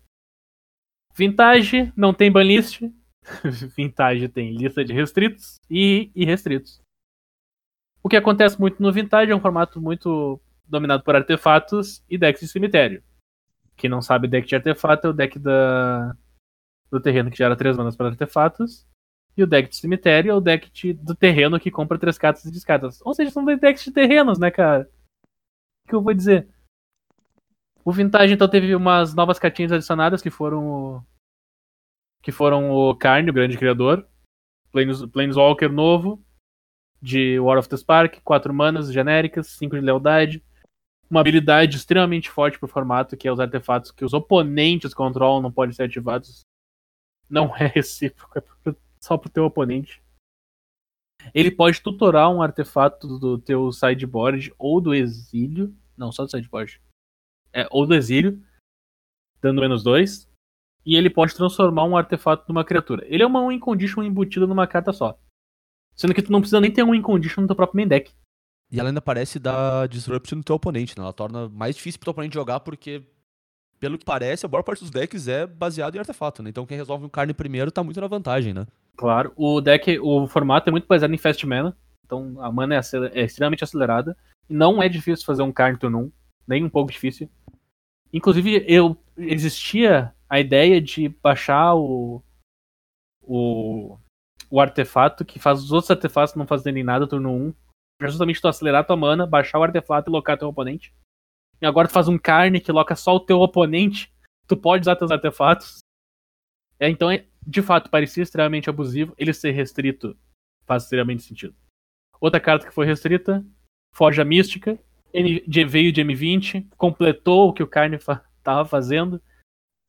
Vintage não tem banlist. Vintage tem lista de restritos e irrestritos. O que acontece muito no Vintage é um formato muito dominado por artefatos e decks de cemitério. Quem não sabe, deck de artefato é o deck da... do terreno que gera três manas para artefatos. E o deck de cemitério é o deck de- do terreno que compra três cartas e descarta. Ou seja, são dois decks de terrenos, né, cara? O que eu vou dizer? O Vintage, então, teve umas novas cartinhas adicionadas que foram. Que foram o Carne, o grande criador, Planes... Planeswalker novo, de War of the Spark, 4 manas genéricas, 5 de lealdade, uma habilidade extremamente forte pro formato, que é os artefatos que os oponentes controlam não podem ser ativados. Não é recíproco, é só pro teu oponente. Ele pode tutorar um artefato do teu sideboard ou do exílio. Não, só do sideboard. É, ou do exílio, dando menos 2. E ele pode transformar um artefato numa criatura. Ele é uma win condition embutida numa carta só. Sendo que tu não precisa nem ter um win condition no teu próprio main deck. E ela ainda parece dar disrupt no teu oponente, né? Ela torna mais difícil pro teu oponente jogar, porque, pelo que parece, a maior parte dos decks é baseado em artefato, né? Então quem resolve um carne primeiro tá muito na vantagem, né? Claro, o deck, o formato é muito baseado em fast mana, então a mana é, acel- é extremamente acelerada. E não é difícil fazer um card turn 1, nem um pouco difícil. Inclusive, eu existia a ideia de baixar o, o o artefato que faz os outros artefatos não fazerem nada turno 1. Pra justamente tu acelerar tua mana, baixar o artefato e locar teu oponente. E agora tu faz um carne que loca só o teu oponente. Tu pode usar teus artefatos. É, então, é, de fato, parecia extremamente abusivo. Ele ser restrito faz extremamente sentido. Outra carta que foi restrita, Forja Mística. Ele veio de M20, completou o que o Carne fa tava fazendo.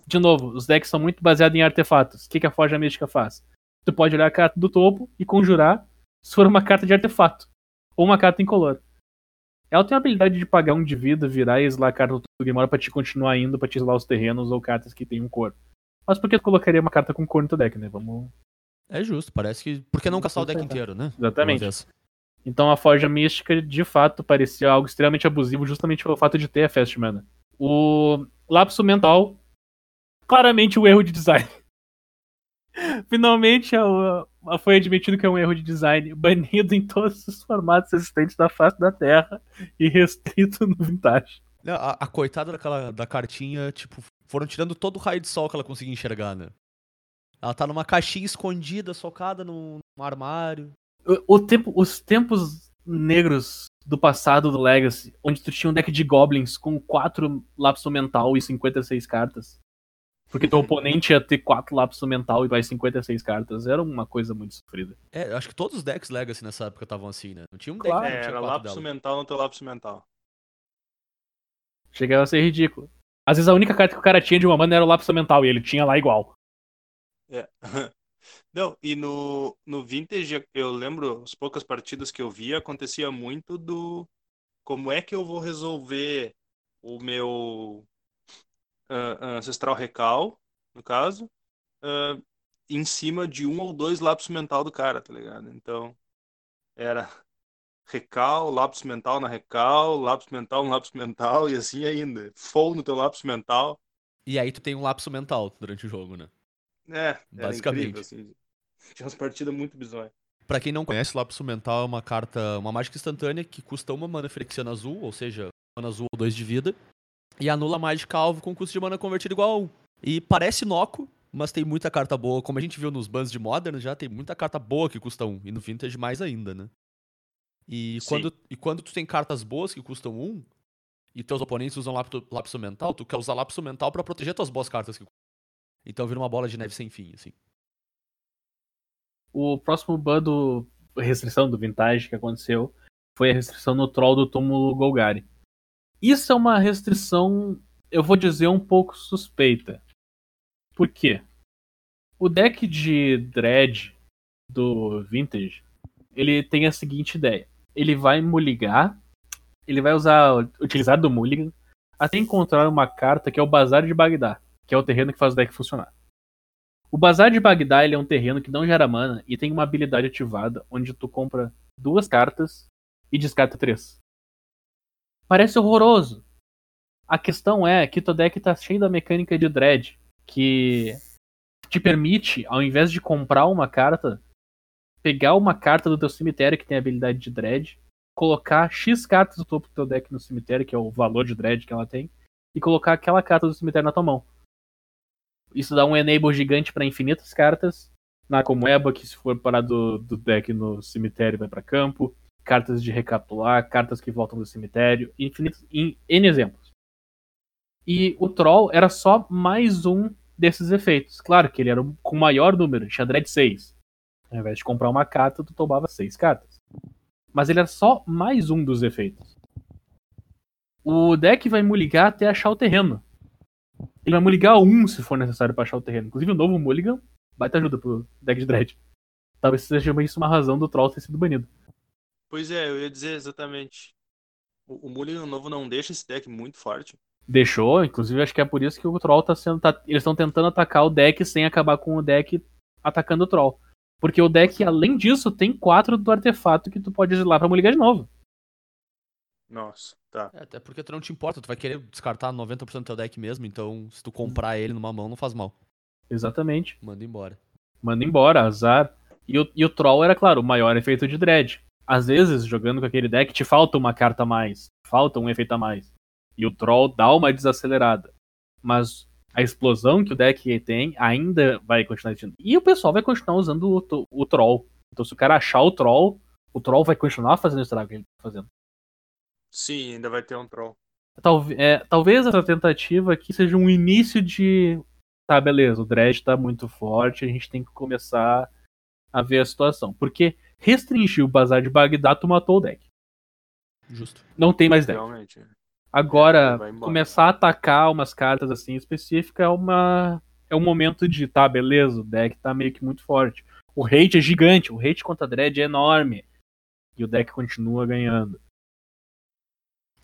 De novo, os decks são muito baseados em artefatos. O que, que a Forja Mística faz? Tu pode olhar a carta do topo e conjurar se for uma carta de artefato. Ou uma carta incolor. Ela tem a habilidade de pagar um de vida, virar e islar a carta do Grimório pra te continuar indo, pra te islar os terrenos ou cartas que tem um cor. Mas por que tu colocaria uma carta com cor no teu deck, né? Vamos. É justo, parece que. Por que não caçar o deck inteiro, né? Exatamente. Então a Forja Mística, de fato, parecia algo extremamente abusivo, justamente pelo fato de ter a Fast Mana. O Lapso Mental, claramente um erro de design. Finalmente foi admitido que é um erro de design, banido em todos os formatos existentes da face da Terra e restrito no Vintage. A, a coitada daquela, da cartinha, tipo, foram tirando todo o raio de sol que ela conseguia enxergar, né? Ela tá numa caixinha escondida, socada num, num armário. O, o tempo, os tempos negros do passado do Legacy, onde tu tinha um deck de goblins com 4 lapso mental e 56 cartas. Porque teu oponente ia ter 4 lapso mental e mais 56 cartas. Era uma coisa muito sofrida. É, eu acho que todos os decks Legacy nessa época estavam assim, né? Não tinha um Claro. deck que É, não tinha era dela. mental no teu lapso mental. Chegava a ser ridículo. Às vezes a única carta que o cara tinha de uma mana era o lapso mental e ele tinha lá igual. É. Não, e no, no Vintage, eu lembro, as poucas partidas que eu via, acontecia muito do como é que eu vou resolver o meu ah, Ancestral Recal, no caso, ah, em cima de um ou dois lapsos mental do cara, tá ligado? Então, era Recal, lapso mental na Recal, lapso mental no lapso mental, e assim ainda. Full no teu lapso mental. E aí tu tem um lapso mental durante o jogo, né? É, era Basicamente. incrível, assim. Tinha umas partidas muito bizonhas. Pra quem não conhece, Lapso Mental é uma carta, uma mágica instantânea que custa uma mana Phyrexiana azul, ou seja, mana azul ou dois de vida, e anula mágica alvo com custo de mana convertido igual a 1. E parece inócuo, mas tem muita carta boa, como a gente viu nos bans de Modern já, tem muita carta boa que custa 1, e no Vintage mais ainda, né? E Sim. quando, e quando tu tem cartas boas que custam 1, e teus oponentes usam lapso, lapso Mental, tu quer usar Lapso Mental pra proteger tuas boas cartas que custam. Então vira uma bola de neve sem fim, assim. O próximo ban do restrição do Vintage que aconteceu foi a restrição no Troll do túmulo Golgari. Isso é uma restrição, eu vou dizer, um pouco suspeita. Por quê? O deck de Dread do Vintage, ele tem a seguinte ideia. Ele vai mulligar, ele vai usar, utilizar do mulligan, até encontrar uma carta que é o Bazar de Bagdá, que é o terreno que faz o deck funcionar. O Bazar de Bagdá ele é um terreno que não gera mana e tem uma habilidade ativada onde tu compra duas cartas e descarta três. Parece horroroso. A questão é que teu deck tá cheio da mecânica de Dread, que te permite, ao invés de comprar uma carta, pegar uma carta do teu cemitério que tem a habilidade de Dread, colocar X cartas do topo do teu deck no cemitério, que é o valor de Dread que ela tem, e colocar aquela carta do cemitério na tua mão. Isso dá um enable gigante para infinitas cartas. Na Comoeba, que se for parar do, do deck no cemitério vai para campo. Cartas de recapitular, cartas que voltam do cemitério. Infinitos, em N exemplos. E o Troll era só mais um desses efeitos. Claro que ele era com maior número, Dread 6. Ao invés de comprar uma carta, tu tomava 6 cartas. Mas ele era só mais um dos efeitos. O deck vai mulligar até achar o terreno. Ele vai mulligar um se for necessário pra achar o terreno. Inclusive o novo Mulligan vai ter ajuda pro deck de Dread. Talvez seja isso uma razão do Troll ter sido banido. Pois é, eu ia dizer exatamente. O, o Mulligan novo não deixa esse deck muito forte. Deixou, inclusive acho que é por isso que o Troll tá sendo. tá- eles estão tentando atacar o deck sem acabar com o deck atacando o Troll. Porque o deck, além disso, tem quatro do artefato que tu pode ir lá pra mulligar de novo. Nossa, tá. É, até porque tu não te importa, tu vai querer descartar 90% do teu deck mesmo, então se tu comprar ele numa mão não faz mal. Exatamente. Manda embora. Manda embora, azar. E o, e o Troll era, claro, o maior efeito de Dread. Às vezes, jogando com aquele deck, te falta uma carta a mais. Falta um efeito a mais. E o Troll dá uma desacelerada. Mas a explosão que o deck tem ainda vai continuar existindo. E o pessoal vai continuar usando o, o troll. Então se o cara achar o troll, o troll vai continuar fazendo o estrago que ele tá fazendo. Sim, ainda vai ter um troll. Talve- é, talvez essa tentativa aqui seja um início de. Tá, beleza, o Dredge tá muito forte, a gente tem que começar a ver a situação. Porque restringir o bazar de Bagdá, tu matou o deck. Justo. Não tem mais deck. Realmente. Agora, começar a atacar umas cartas assim específicas é uma. É um momento de, tá, beleza, o deck tá meio que muito forte. O hate é gigante, o hate contra Dread é enorme. E o deck continua ganhando.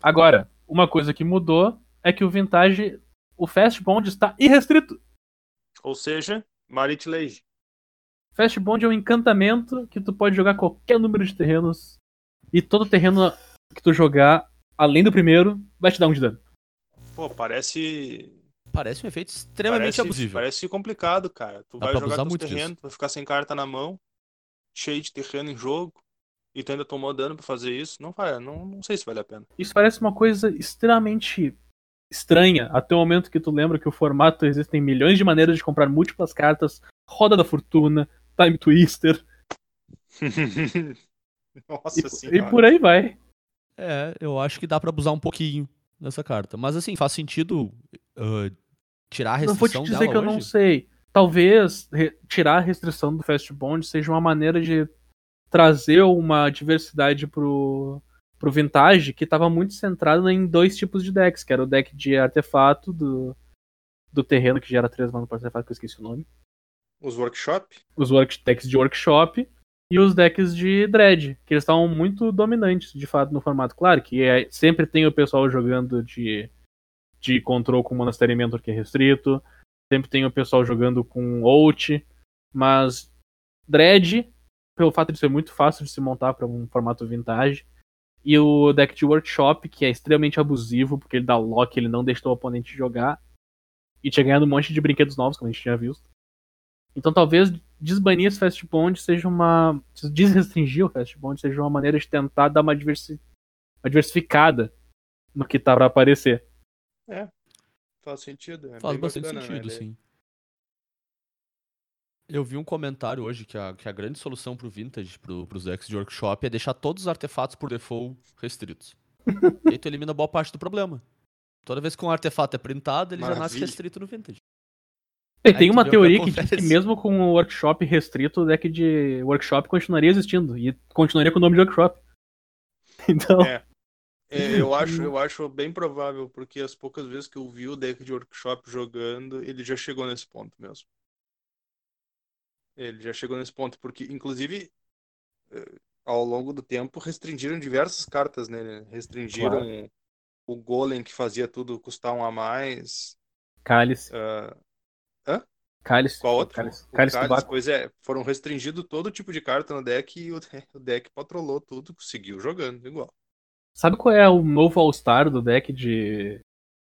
Agora, uma coisa que mudou é que o Vintage, o Fast Bond está irrestrito. Ou seja, Marit Lage. Fast Bond é um encantamento que tu pode jogar qualquer número de terrenos. E todo terreno que tu jogar, além do primeiro, vai te dar um de dano. Pô, parece. Parece um efeito extremamente parece, abusivo. Parece complicado, cara. Tu Dá vai jogar teus muito terrenos, tu vai ficar sem carta na mão, cheio de terreno em jogo, e tu ainda tomou dano pra fazer isso. Não vai, não, não sei se vale a pena. Isso parece uma coisa extremamente estranha, até o momento que tu lembra que o formato existem milhões de maneiras de comprar múltiplas cartas, roda da fortuna, time twister Nossa e, senhora. e por aí vai. É, eu acho que dá pra abusar um pouquinho nessa carta. Mas assim, faz sentido ah, tirar a Não vou te restrição dizer que eu não sei. Talvez tirar a restrição do Fast Bond seja uma maneira de trazer uma diversidade pro, pro Vintage que estava muito centrado em dois tipos de decks, que era o deck de artefato do, do terreno que gera três manas por artefato, que eu esqueci o nome. Os workshop? os work- decks de workshop e os decks de dread, que eles estavam muito dominantes, de fato, no formato. Claro que é- sempre tem o pessoal jogando de, de control com Monastery Mentor que é restrito, sempre tem o pessoal jogando com ult, mas dread, pelo fato de ser muito fácil de se montar para um formato vintage, e o deck de workshop, que é extremamente abusivo, porque ele dá lock, ele não deixa o oponente jogar, e tinha ganhado um monte de brinquedos novos, como a gente tinha visto. Então talvez desbanir esse Fast Bond seja uma. Desrestringir o Fast Bond seja uma maneira de tentar dar uma, diversi... uma diversificada no que tá pra aparecer. Faz sentido. É Faz bastante bacana, sentido, né? sim. Eu vi um comentário hoje que a, que a grande solução pro Vintage, pro, pros decks de workshop, é deixar todos os artefatos por default restritos. e aí tu elimina boa parte do problema. Toda vez que um artefato é printado, ele já nasce Maravilha. restrito no Vintage. E tem uma teoria que diz que mesmo com o workshop restrito, o deck de workshop continuaria existindo. E continuaria com o nome de workshop. Então. É. É, eu acho, eu acho bem provável, porque as poucas vezes que eu vi o deck de workshop jogando, ele já chegou nesse ponto mesmo. Ele já chegou nesse ponto, porque, inclusive, eh, ao longo do tempo, restringiram diversas cartas nele. Restringiram o Golem que fazia tudo custar um a mais. Cálice. ah, Cálice. qual outro? Cálice, cálice Cálice, pois é, foram restringido todo tipo de carta no deck e o, o deck patrolou tudo, seguiu jogando igual. Sabe qual é o novo All-Star do deck de.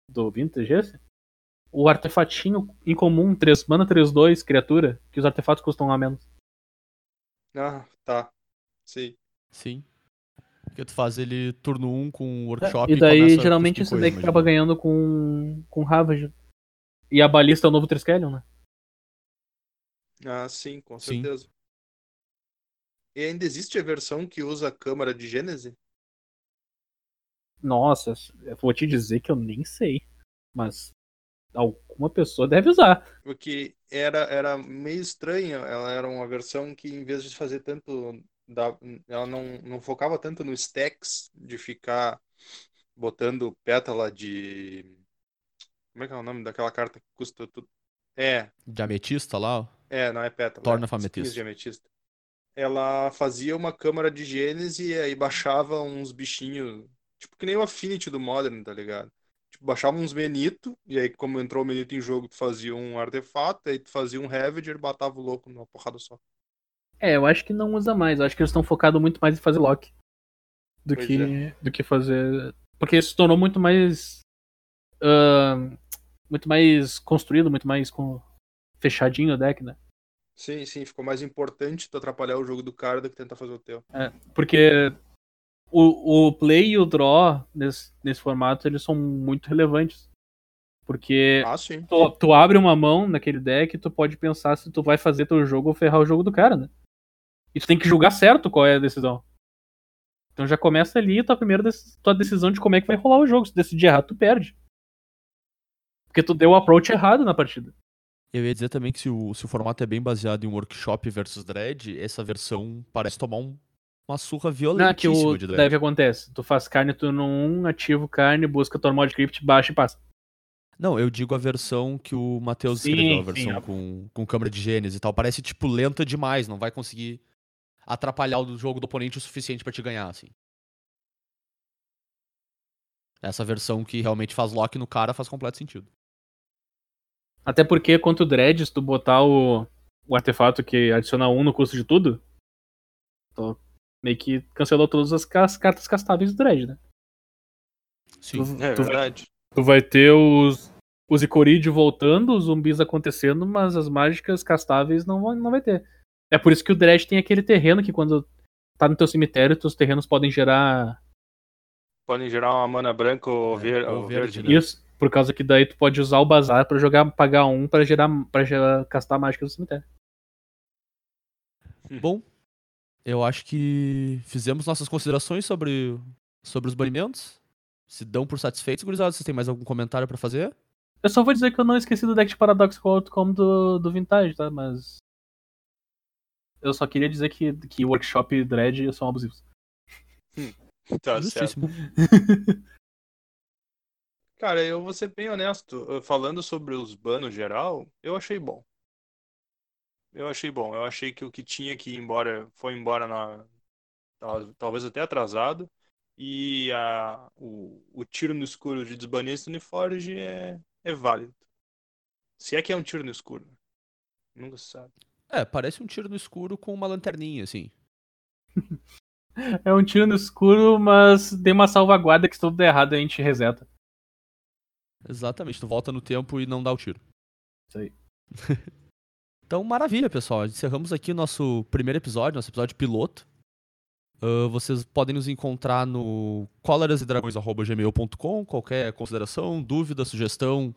do Vintage esse? O artefatinho incomum 3 mana 3-2, criatura, que os artefatos custam um a menos. Ah, tá. Sim. Sim. Porque tu faz ele turno 1 com workshop É, e daí, a geralmente, esse coisa, deck imagina. acaba ganhando com. com Ravage. E a balista é o novo Triskelion, né? Ah, sim, com Sim. certeza. E ainda existe a versão que usa a câmara de Gênese? Nossa, eu vou te dizer que eu nem sei. Mas alguma pessoa deve usar. Porque era, era meio estranha. Ela era uma versão que, em vez de fazer tanto. Da, ela não, não focava tanto no stacks de ficar botando pétala de. Como é que é o nome daquela carta que custa tudo? É, De ametista lá, ó. É, não é pétala. Torna é, ametista. de ametista. Ela fazia uma câmara de Gênese e aí baixava uns bichinhos, tipo que nem o Affinity do Modern, tá ligado? Tipo, baixava uns Menito, e aí como entrou o Menito em jogo, tu fazia um artefato, aí tu fazia um Ravager, batava o louco numa porrada só. É, eu acho que não usa mais. Eu acho que eles estão focados muito mais em fazer lock. Do Pois que, do que fazer. Porque isso se tornou muito mais. ahn, muito mais construído, muito mais com... fechadinho o deck, né? Sim, sim, ficou mais importante tu atrapalhar o jogo do cara do que tentar fazer o teu. Porque o, o play e o draw nesse, nesse formato eles são muito relevantes. Porque Ah, sim. tu, tu abre uma mão naquele deck e tu pode pensar se tu vai fazer teu jogo ou ferrar o jogo do cara, né? E tu tem que julgar certo qual é a decisão. Então já começa ali a tua primeira tua decisão de como é que vai rolar o jogo. Se decidir errado, tu perde. Porque tu deu o approach errado na partida. Eu ia dizer também que se o, se o formato é bem baseado em workshop versus dread, essa versão parece tomar um- uma surra Não, que violentíssima o de dread. daí o que acontece? Tu faz carne turno 1, ativo carne, busca tua mod crypt, baixa e passa. Não, eu digo a versão que o Matheus Sim, escreveu, a sim, versão ó. com, com câmera de genes e tal. Parece, tipo, lenta demais, não vai conseguir atrapalhar o jogo do oponente o suficiente pra te ganhar, assim. Essa versão que realmente faz lock no cara faz completo sentido. Até porque, quanto dread, se tu botar o, o artefato que adiciona 1 no custo de tudo, tu meio que cancelou todas as, as cartas castáveis do dread, né? Sim. Tu, É tu- verdade. tu vai ter os, os Icorid voltando, os zumbis acontecendo, mas as mágicas castáveis não, vão- não vai ter. É por isso que o dread tem aquele terreno que quando tá no teu cemitério, teus terrenos podem gerar Podem gerar uma mana branca ou, É, ver, ou ou verde, verde, né? isso, por causa que daí tu pode usar o bazar pra jogar, pagar um pra gerar, pra gerar castar mágica do cemitério. Bom, eu acho que fizemos nossas considerações sobre, sobre os banimentos. Se dão por satisfeitos, gurizada, vocês têm mais algum comentário pra fazer? Eu só vou dizer que eu não esqueci do deck de Paradoxical Outcome do, do Vintage, tá? Mas. Eu só queria dizer que, que Workshop e Dread são abusivos. Tá certo. Cara, eu vou ser bem honesto. Falando sobre os banos geral, eu achei bom. Eu achei bom. Eu achei que o que tinha que ir embora foi embora na. tal- Talvez até atrasado. E a, o, o tiro no escuro de desbanir Stoneforge é, é válido. Se é que é um tiro no escuro. Nunca se sabe. É, parece um tiro no escuro com uma lanterninha, assim. É um tiro no escuro, mas tem uma salvaguarda que se tudo der errado a gente reseta. Exatamente, tu volta no tempo e não dá o tiro. Isso aí. Então, maravilha, pessoal. Encerramos aqui o nosso primeiro episódio, nosso episódio piloto. Ah, vocês podem nos encontrar no colerasedragões.gmail.com. Qualquer consideração, dúvida, sugestão,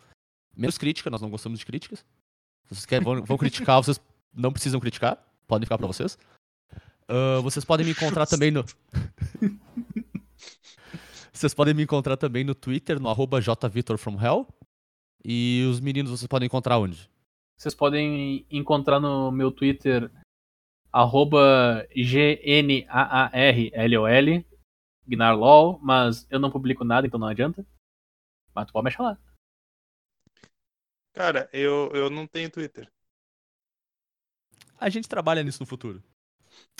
menos crítica, nós não gostamos de críticas. Se vocês querem, vão, vão criticar, vocês não precisam criticar. Podem ficar pra vocês. Ah, vocês podem me encontrar também no. vocês podem me encontrar também no Twitter, no arroba jvitorfromhell. E os meninos vocês podem encontrar onde? Vocês podem encontrar no meu Twitter arroba G-N-A-A-R-L-O-L Gnarlol, mas eu não publico nada, então não adianta. Mas tu pode me achar lá. Cara, eu, eu não tenho Twitter. A gente trabalha nisso no futuro.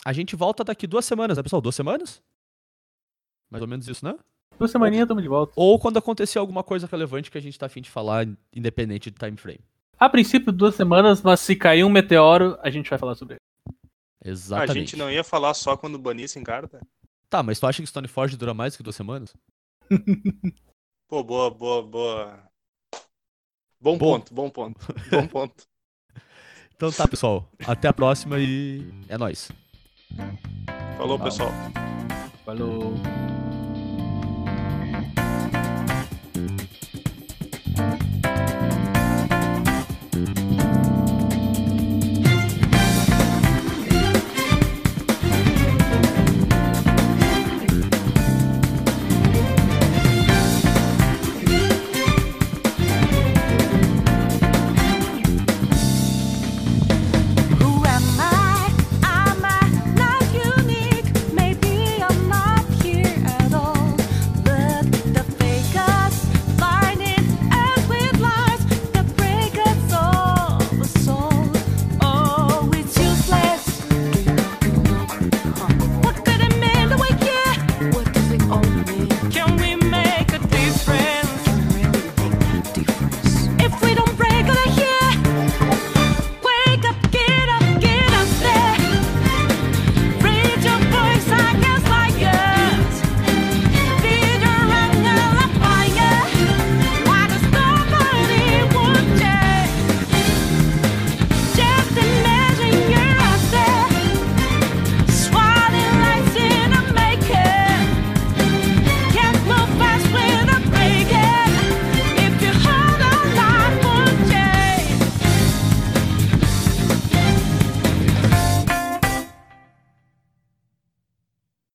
A gente volta daqui duas semanas, né, pessoal? Duas semanas? Mais ou menos isso, né? Duas semaninhas, tamo de volta. Ou quando acontecer alguma coisa relevante que a gente tá afim de falar, independente de time frame. A princípio, duas semanas, mas se cair um meteoro, a gente vai falar sobre ele. Exatamente. A gente não ia falar só quando banissem carta? Tá, mas tu acha que Stoneforge dura mais que duas semanas? Pô, boa, boa, boa. Bom, Bom. ponto, bom ponto. Bom ponto. Então tá, pessoal. Até a próxima e é nóis. Falou, Tá. pessoal. Falou.